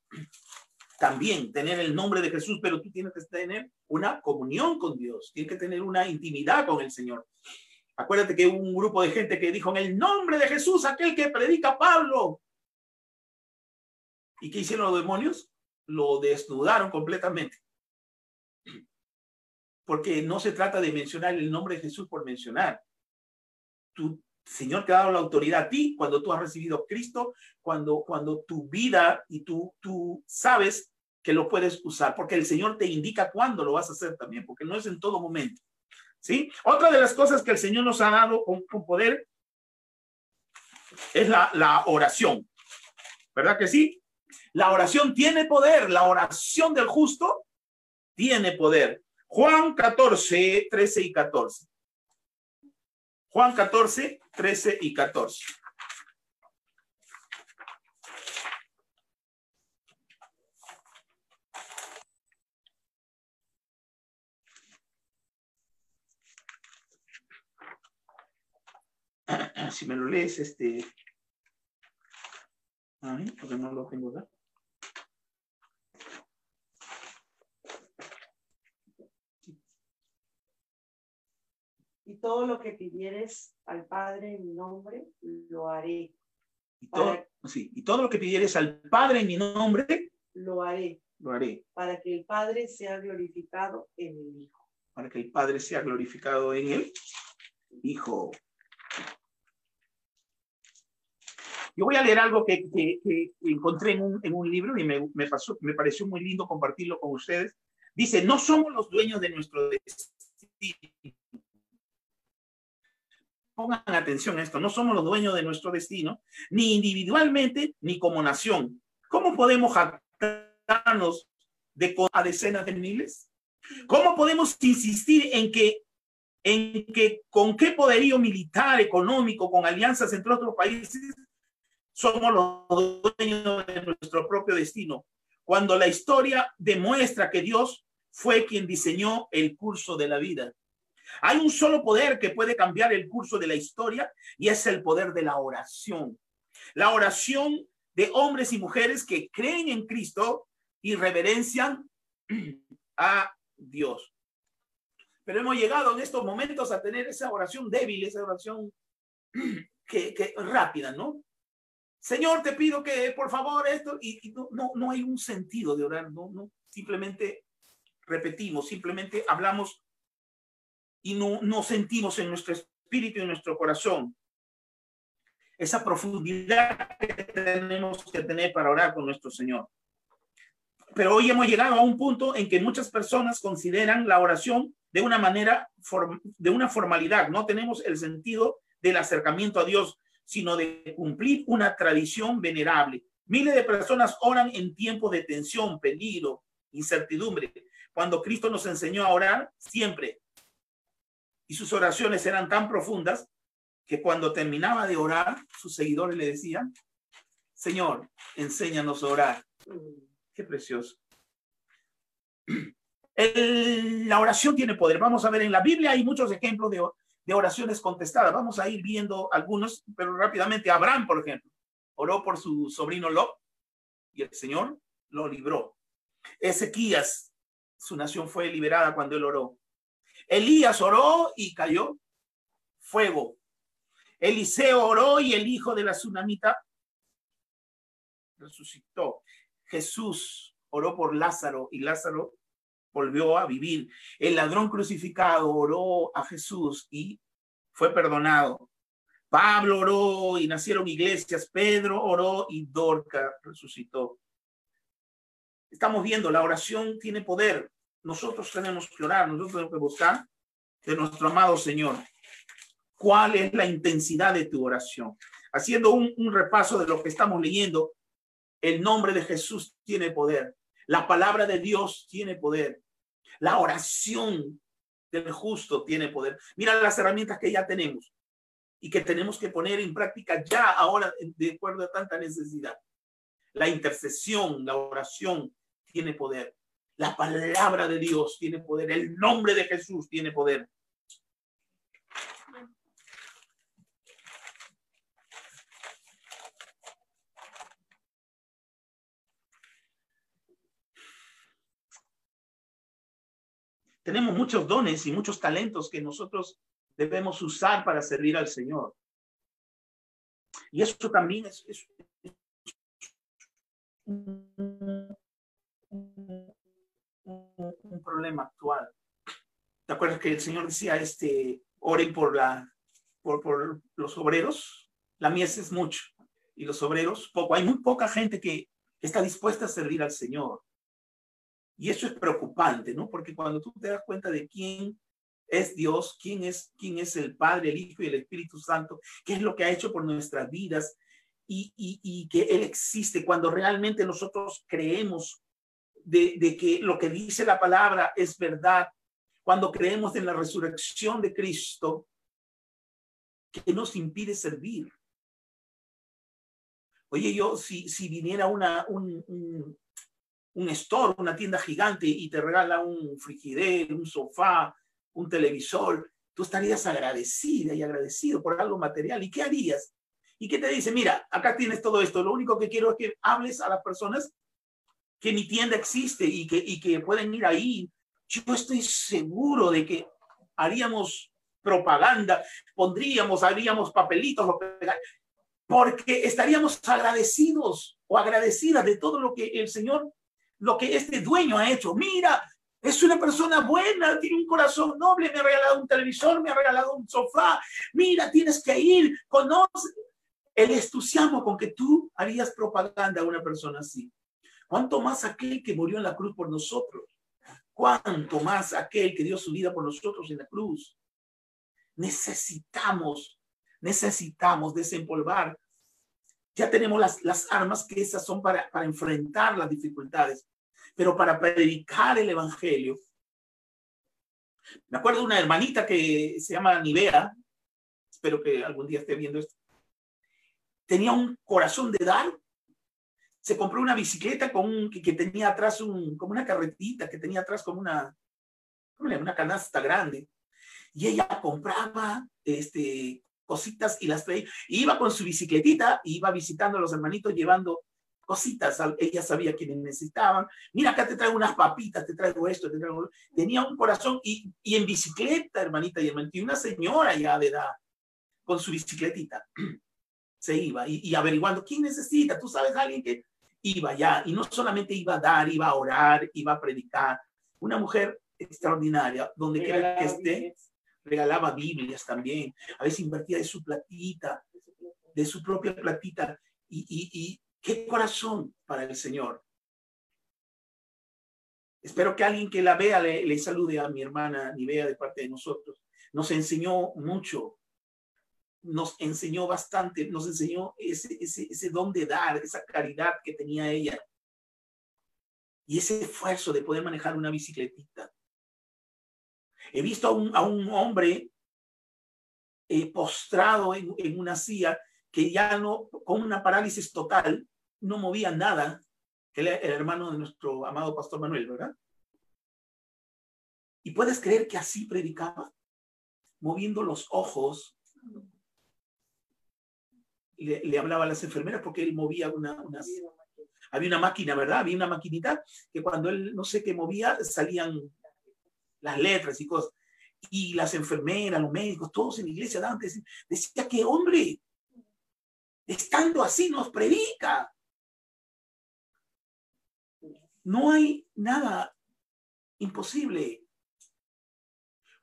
también tener el nombre de Jesús, pero tú tienes que tener una comunión con Dios, tienes que tener una intimidad con el Señor. Acuérdate que un grupo de gente que dijo en el nombre de Jesús, aquel que predica Pablo. ¿Y qué hicieron los demonios? Lo desnudaron completamente. Porque no se trata de mencionar el nombre de Jesús por mencionar. Tu Señor te ha dado la autoridad a ti cuando tú has recibido Cristo, cuando, cuando tu vida y tú, tú sabes que lo puedes usar, porque el Señor te indica cuándo lo vas a hacer también, porque no es en todo momento. ¿Sí? Otra de las cosas que el Señor nos ha dado con, poder es la, la oración. ¿Verdad que sí? La oración tiene poder. La oración del justo tiene poder. Juan 14, 13 y 14. Juan 14, 13 y 14. Si me lo lees, este. Ay, porque no lo tengo, ¿verdad? Y todo lo que pidieres al Padre en mi nombre, lo haré. Y todo, sí, y todo lo que pidieres al Padre en mi nombre, lo haré. Lo haré. Para que el Padre sea glorificado en el Hijo. Para que el Padre sea glorificado en el Hijo. Yo voy a leer algo que, encontré en un, libro y me, pasó, me pareció muy lindo compartirlo con ustedes. Dice, no somos los dueños de nuestro destino. Pongan atención a esto, no somos los dueños de nuestro destino, ni individualmente ni como nación. ¿Cómo podemos jactarnos de a decenas de miles? ¿Cómo podemos insistir en que, en que con qué poderío militar, económico, con alianzas entre otros países, somos los dueños de nuestro propio destino. Cuando la historia demuestra que Dios fue quien diseñó el curso de la vida. Hay un solo poder que puede cambiar el curso de la historia y es el poder de la oración. La oración de hombres y mujeres que creen en Cristo y reverencian a Dios. Pero hemos llegado en estos momentos a tener esa oración débil, esa oración que, rápida, ¿no? Señor, te pido que por favor esto, y, no, no, no, hay un sentido de orar, no, no, simplemente repetimos, simplemente hablamos y no, no sentimos en nuestro espíritu y en nuestro corazón esa profundidad que tenemos que tener para orar con nuestro Señor. Pero hoy hemos llegado a un punto en que muchas personas consideran la oración de una manera, de una formalidad. No tenemos el sentido del acercamiento a Dios, sino de cumplir una tradición venerable. Miles de personas oran en tiempos de tensión, peligro, incertidumbre. Cuando Cristo nos enseñó a orar, siempre. Y sus oraciones eran tan profundas que cuando terminaba de orar, sus seguidores le decían, Señor, enséñanos a orar. Qué precioso. la oración tiene poder. Vamos a ver, en la Biblia hay muchos ejemplos de, de oraciones contestadas. Vamos a ir viendo algunos, pero rápidamente. Abraham, por ejemplo, oró por su sobrino Lot y el Señor lo libró. Ezequías, su nación fue liberada cuando él oró. Elías oró y cayó fuego. Eliseo oró y el hijo de la tsunamita resucitó. Jesús oró por Lázaro y Lázaro volvió a vivir. El ladrón crucificado oró a Jesús y fue perdonado. Pablo oró y nacieron iglesias. Pedro oró y Dorca resucitó. Estamos viendo, la oración tiene poder. Nosotros tenemos que orar, nosotros tenemos que buscar de nuestro amado Señor. ¿Cuál es la intensidad de tu oración? Haciendo un, un repaso de lo que estamos leyendo, el nombre de Jesús tiene poder. La palabra de Dios tiene poder. La oración del justo tiene poder. Mira las herramientas que ya tenemos y que tenemos que poner en práctica ya ahora de acuerdo a tanta necesidad. La intercesión, la oración tiene poder. La palabra de Dios tiene poder. El nombre de Jesús tiene poder. Tenemos muchos dones y muchos talentos que nosotros debemos usar para servir al Señor. Y eso también es, un, problema actual. ¿Te acuerdas que el Señor decía, este, oren por, la, por, por los obreros? La mies es mucho y los obreros poco. Hay muy poca gente que está dispuesta a servir al Señor. Y eso es preocupante, ¿no? Porque cuando tú te das cuenta de quién es Dios, quién es, quién es el Padre, el Hijo y el Espíritu Santo, qué es lo que ha hecho por nuestras vidas y, y, que Él existe, cuando realmente nosotros creemos de, de que lo que dice la palabra es verdad, cuando creemos en la resurrección de Cristo, que nos impide servir. Oye, yo si, si viniera una, un, un store, una tienda gigante y te regala un frigider, un sofá, un televisor, tú estarías agradecida y agradecido por algo material. ¿Y qué harías? ¿Y qué te dice? Mira, acá tienes todo esto. Lo único que quiero es que hables a las personas que mi tienda existe y que, y que pueden ir ahí. Yo estoy seguro de que haríamos propaganda, pondríamos, haríamos papelitos, porque estaríamos agradecidos o agradecidas de todo lo que el Señor lo que este dueño ha hecho. Mira, es una persona buena, tiene un corazón noble, me ha regalado un televisor, me ha regalado un sofá. Mira, tienes que ir, conoce el entusiasmo con que tú harías propaganda a una persona así. ¿Cuánto más aquel que murió en la cruz por nosotros? ¿Cuánto más aquel que dio su vida por nosotros en la cruz? Necesitamos, necesitamos desempolvar. Ya tenemos las, las armas que esas son para, para enfrentar las dificultades pero para predicar el Evangelio. Me acuerdo de una hermanita que se llama Nivea, espero que algún día esté viendo esto. tenía un corazón de dar. Se compró una bicicleta con que, tenía atrás un, como una carretita, que tenía atrás como una, una canasta grande. Y ella compraba este, cositas y las traía. Iba con su bicicletita, iba visitando a los hermanitos llevando cositas. Ella sabía que necesitaban. Mira, acá te traigo unas papitas, te traigo esto, te traigo... Tenía un corazón y, y en bicicleta, hermanita y y una señora ya de edad, con su bicicletita, se iba y, averiguando, ¿quién necesita? Tú sabes alguien que iba ya, y no solamente iba a dar, iba a orar, iba a predicar. Una mujer extraordinaria, donde quiera que esté, regalaba Biblias también. A veces invertía de su platita, de su propia platita. Y, y, qué corazón para el Señor. Espero que alguien que la vea le, le salude a mi hermana Nivea de parte de nosotros. Nos enseñó mucho, nos enseñó bastante, nos enseñó ese, ese, ese don de dar, esa caridad que tenía ella. Y ese esfuerzo de poder manejar una bicicletita. He visto a un, a un hombre eh, postrado en, en, una silla que ya no, con una parálisis total, no movía nada, el, el hermano de nuestro amado pastor Manuel, ¿verdad? Y puedes creer que así predicaba, moviendo los ojos. Le, hablaba a las enfermeras porque él movía una, unas, había una máquina, ¿verdad? Había una maquinita que cuando él no sé qué movía salían las letras y cosas. Y las enfermeras, los médicos, todos en la iglesia daban, decía que hombre, estando así nos predica. No hay nada imposible.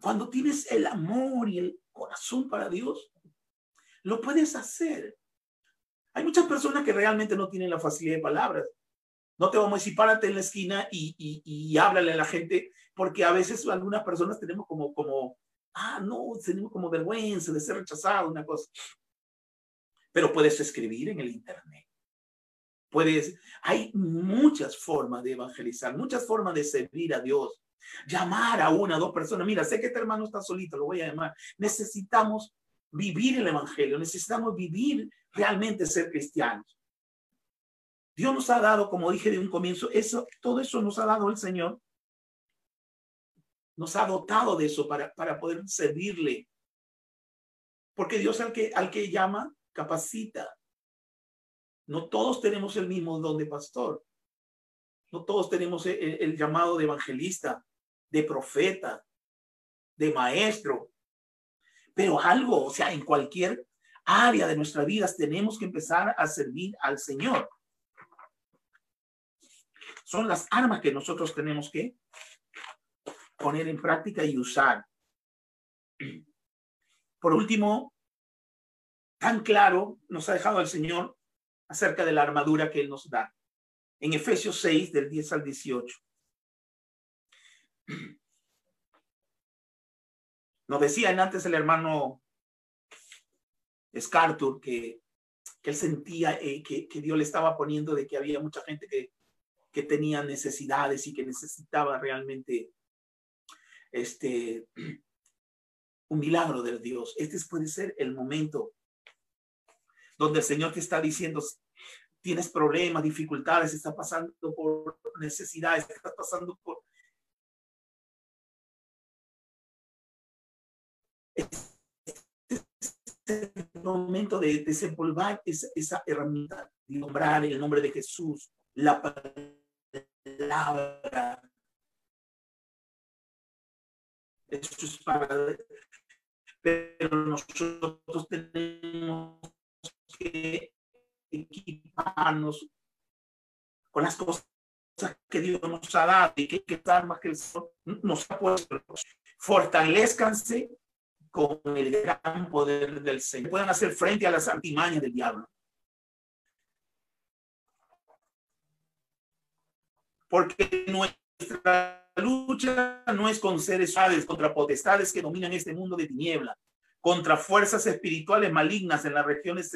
Cuando tienes el amor y el corazón para Dios, lo puedes hacer. Hay muchas personas que realmente no tienen la facilidad de palabras. No te vamos a decir, párate en la esquina y, y, y háblale a la gente, porque a veces algunas personas tenemos como, como, ah, no, tenemos como vergüenza de ser rechazado, una cosa. Pero puedes escribir en el Internet. Puedes, hay muchas formas de evangelizar, muchas formas de servir a Dios. Llamar a una dos personas. Mira, sé que este hermano está solito, lo voy a llamar. Necesitamos vivir el evangelio, necesitamos vivir realmente ser cristianos. Dios nos ha dado, como dije de un comienzo, eso, todo eso nos ha dado el Señor. Nos ha dotado de eso para, para poder servirle. Porque Dios al que, al que llama, capacita. No todos tenemos el mismo don de pastor. No todos tenemos el, llamado de evangelista, de profeta, de maestro. Pero algo, o sea, en cualquier área de nuestra vida tenemos que empezar a servir al Señor. Son las armas que nosotros tenemos que poner en práctica y usar. Por último, tan claro nos ha dejado el Señor acerca de la armadura que Él nos da. En Efesios 6, del 10 al 18. Nos decía antes el hermano Scartur que, que él sentía eh, que, que, Dios le estaba poniendo de que había mucha gente que, que tenía necesidades y que necesitaba realmente este, un milagro de Dios. Este puede ser el momento donde el Señor te está diciendo, tienes problemas, dificultades, estás pasando por necesidades, estás pasando por... Este el momento de desempolvar esa, esa herramienta, nombrar el nombre de Jesús, la palabra. Es. Pero nosotros tenemos que equiparnos con las cosas que Dios nos ha dado y que, que armas que el Señor nos ha puesto. Fortalezcanse con el gran poder del Señor. Puedan hacer frente a las artimañas del diablo. Porque nuestra lucha no es con seres suaves, contra potestades que dominan este mundo de tiniebla, contra fuerzas espirituales malignas en las regiones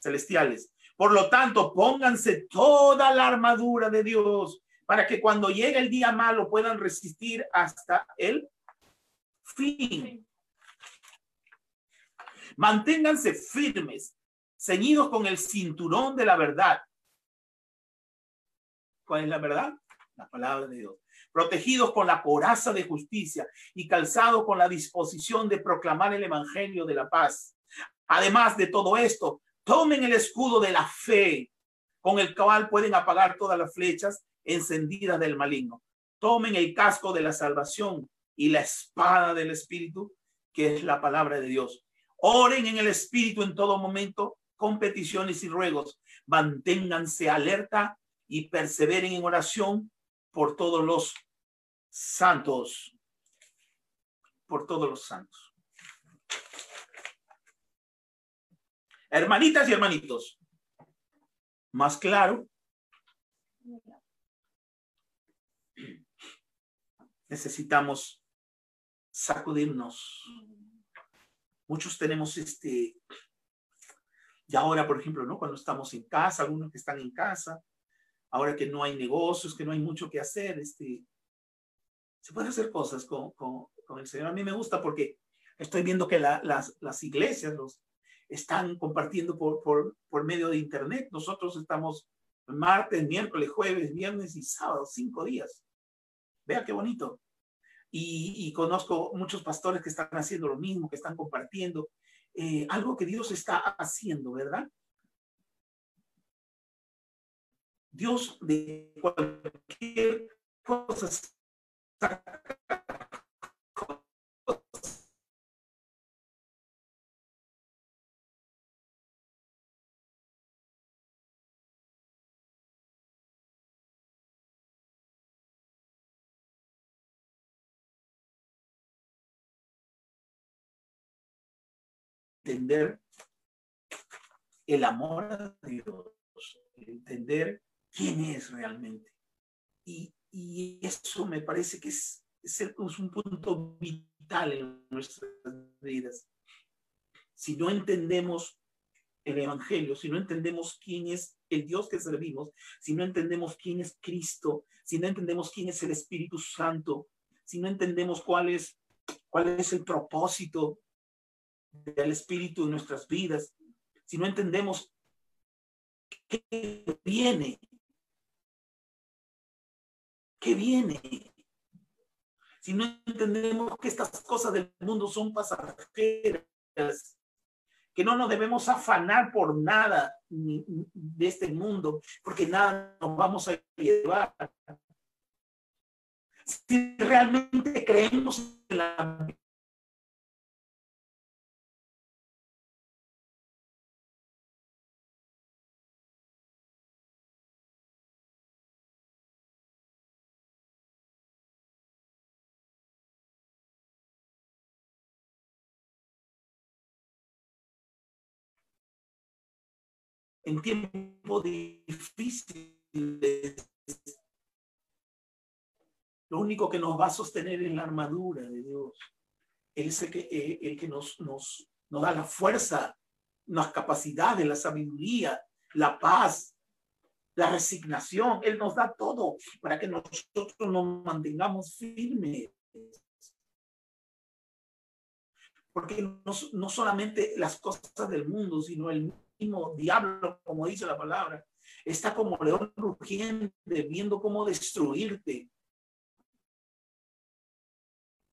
celestiales. Por lo tanto, pónganse toda la armadura de Dios para que cuando llegue el día malo puedan resistir hasta el fin. Manténganse firmes, ceñidos con el cinturón de la verdad. ¿Cuál es la verdad? La palabra de Dios. Protegidos con la coraza de justicia y calzados con la disposición de proclamar el evangelio de la paz. Además de todo esto, tomen el escudo de la fe, con el cual pueden apagar todas las flechas encendidas del maligno. Tomen el casco de la salvación y la espada del Espíritu, que es la palabra de Dios. Oren en el Espíritu en todo momento con peticiones y ruegos. Manténganse alerta y perseveren en oración por todos los santos. Por todos los santos. Hermanitas y hermanitos, más claro, necesitamos sacudirnos. Muchos tenemos este, y ahora, por ejemplo, ¿no? Cuando estamos en casa, algunos que están en casa, ahora que no hay negocios, que no hay mucho que hacer, este, se puede hacer cosas con, con, el Señor. A mí me gusta porque estoy viendo que la, las, las iglesias los están compartiendo por, por, por medio de Internet. Nosotros estamos martes, miércoles, jueves, viernes y sábado, cinco días. Vea qué bonito. Y, y, conozco muchos pastores que están haciendo lo mismo, que están compartiendo eh, algo que Dios está haciendo, ¿verdad? Dios de cualquier cosa entender el amor a Dios, entender quién es realmente. Y, y eso me parece que es, es, un punto vital en nuestras vidas. Si no entendemos el Evangelio, si no entendemos quién es el Dios que servimos, si no entendemos quién es Cristo, si no entendemos quién es el Espíritu Santo, si no entendemos cuál es, cuál es el propósito del Espíritu en nuestras vidas, si no entendemos qué viene, viene, si no entendemos que estas cosas del mundo son pasajeras, que no nos debemos afanar por nada de este mundo, porque nada nos vamos a llevar. Si realmente creemos en la en tiempos difíciles, lo único que nos va a sostener es la armadura de Dios. Es el que, eh, el que nos, nos, nos da la fuerza, las capacidades, la sabiduría, la paz, la resignación. Él nos da todo para que nosotros nos mantengamos firmes. Porque no, no solamente las cosas del mundo, sino el mismo diablo, como dice la palabra, está como león rugiente, viendo cómo destruirte.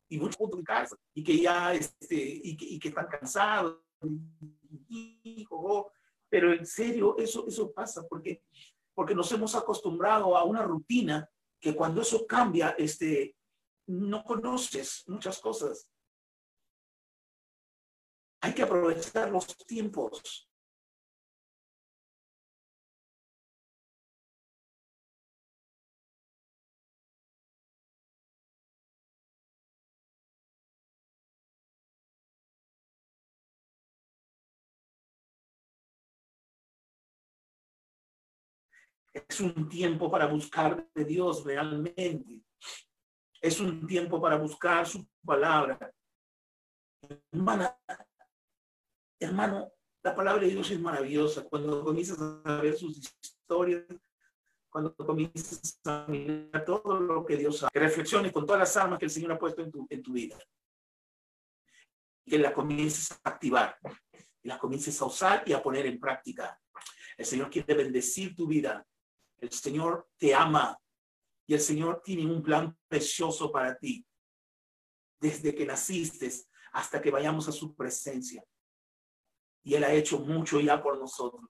Y muchos casa y que ya este, y que, y que están cansados. pero en serio, eso, eso pasa porque, porque nos hemos acostumbrado a una rutina que cuando eso cambia, este, no conoces muchas cosas. Hay que aprovechar los tiempos. Es un tiempo para buscar de Dios realmente. Es un tiempo para buscar su palabra. Hermana, hermano, la palabra de Dios es maravillosa. Cuando comienzas a ver sus historias, cuando comienzas a mirar todo lo que Dios hace, que reflexiones con todas las armas que el Señor ha puesto en tu, en tu vida. Que la comiences a activar las comiences a usar y a poner en práctica. El Señor quiere bendecir tu vida. El Señor te ama y el Señor tiene un plan precioso para ti. Desde que naciste hasta que vayamos a su presencia. Y Él ha hecho mucho ya por nosotros.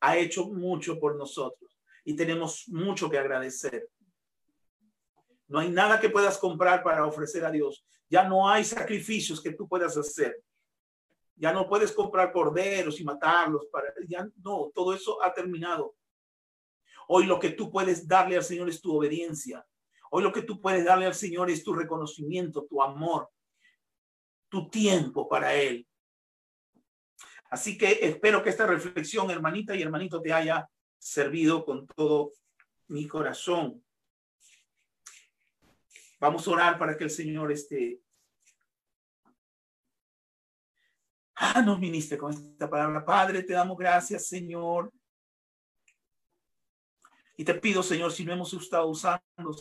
Ha hecho mucho por nosotros. Y tenemos mucho que agradecer. No hay nada que puedas comprar para ofrecer a Dios. Ya no hay sacrificios que tú puedas hacer. Ya no puedes comprar corderos y matarlos para ya no, todo eso ha terminado. Hoy lo que tú puedes darle al Señor es tu obediencia. Hoy lo que tú puedes darle al Señor es tu reconocimiento, tu amor, tu tiempo para Él. Así que espero que esta reflexión, hermanita y hermanito, te haya servido con todo mi corazón. Vamos a orar para que el Señor esté Ah, nos ministre con esta palabra. Padre, te damos gracias, Señor. Y te pido, Señor, si no hemos estado usando,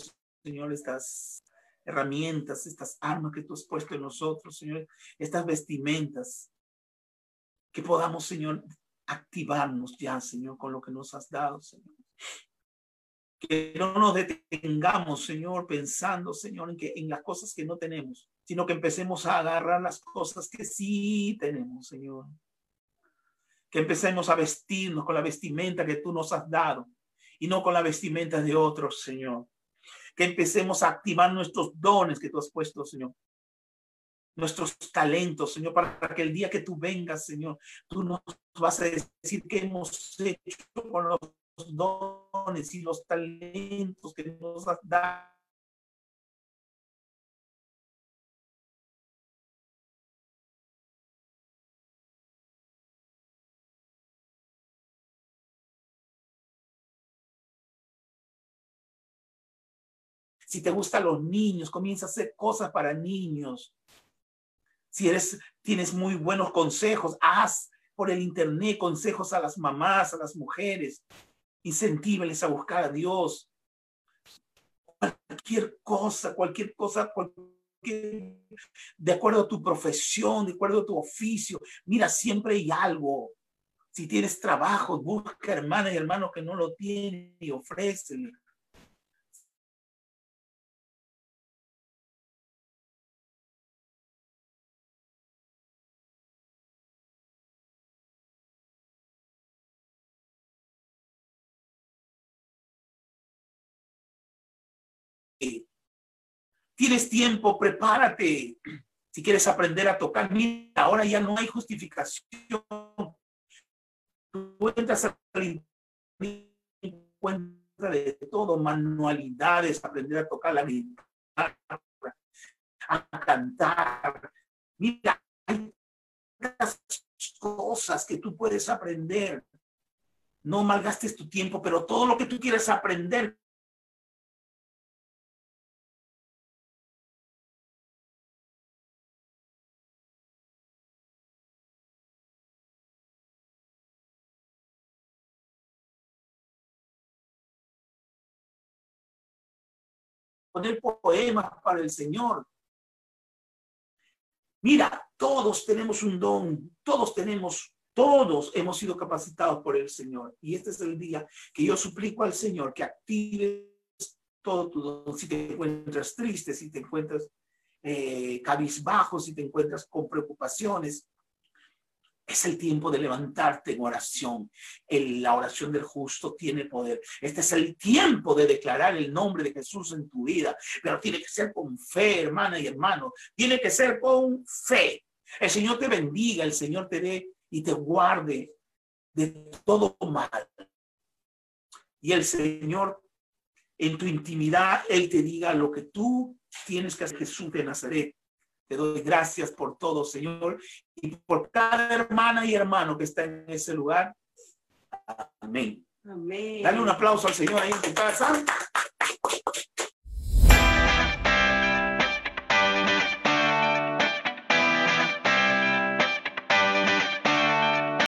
Señor, estas herramientas, estas armas que tú has puesto en nosotros, Señor, estas vestimentas, que podamos, Señor, activarnos ya, Señor, con lo que nos has dado, Señor. Que no nos detengamos, Señor, pensando, Señor, en, que, en las cosas que no tenemos, sino que empecemos a agarrar las cosas que sí tenemos, Señor. Que empecemos a vestirnos con la vestimenta que tú nos has dado y no con la vestimenta de otros, Señor. Que empecemos a activar nuestros dones que tú has puesto, Señor. Nuestros talentos, Señor, para que el día que tú vengas, Señor, tú nos vas a decir que hemos hecho con los dones y los talentos que nos has dado. Si te gustan los niños, comienza a hacer cosas para niños. Si eres, tienes muy buenos consejos, haz por el internet consejos a las mamás, a las mujeres incentíveles a buscar a Dios. Cualquier cosa, cualquier cosa, de acuerdo a tu profesión, de acuerdo a tu oficio. Mira, siempre hay algo. Si tienes trabajo, busca hermanas y hermanos que no lo tienen y ofrécele. Tienes tiempo, prepárate. Si quieres aprender a tocar, mira, ahora ya no hay justificación. Tú entras a cuenta de todo, manualidades, aprender a tocar la guitarra, a cantar. Mira, hay cosas que tú puedes aprender. No malgastes tu tiempo, pero todo lo que tú quieres aprender, poner poemas para el Señor. Mira, todos tenemos un don, todos tenemos, todos hemos sido capacitados por el Señor. Y este es el día que yo suplico al Señor que active todo tu don. Si te encuentras triste, si te encuentras eh, cabizbajo, si te encuentras con preocupaciones, es el tiempo de levantarte en oración. la oración del justo tiene poder. Este es el tiempo de declarar el nombre de Jesús en tu vida. Pero tiene que ser con fe, hermana y hermano. Tiene que ser con fe. El Señor te bendiga, el Señor te dé y te guarde de todo mal. Y el Señor en tu intimidad, Él te diga lo que tú tienes que hacer, Jesús de Nazaret. Te doy gracias por todo, Señor, y por cada hermana y hermano que está en ese lugar. Amén. Amén. Dale un aplauso al Señor ahí en tu casa.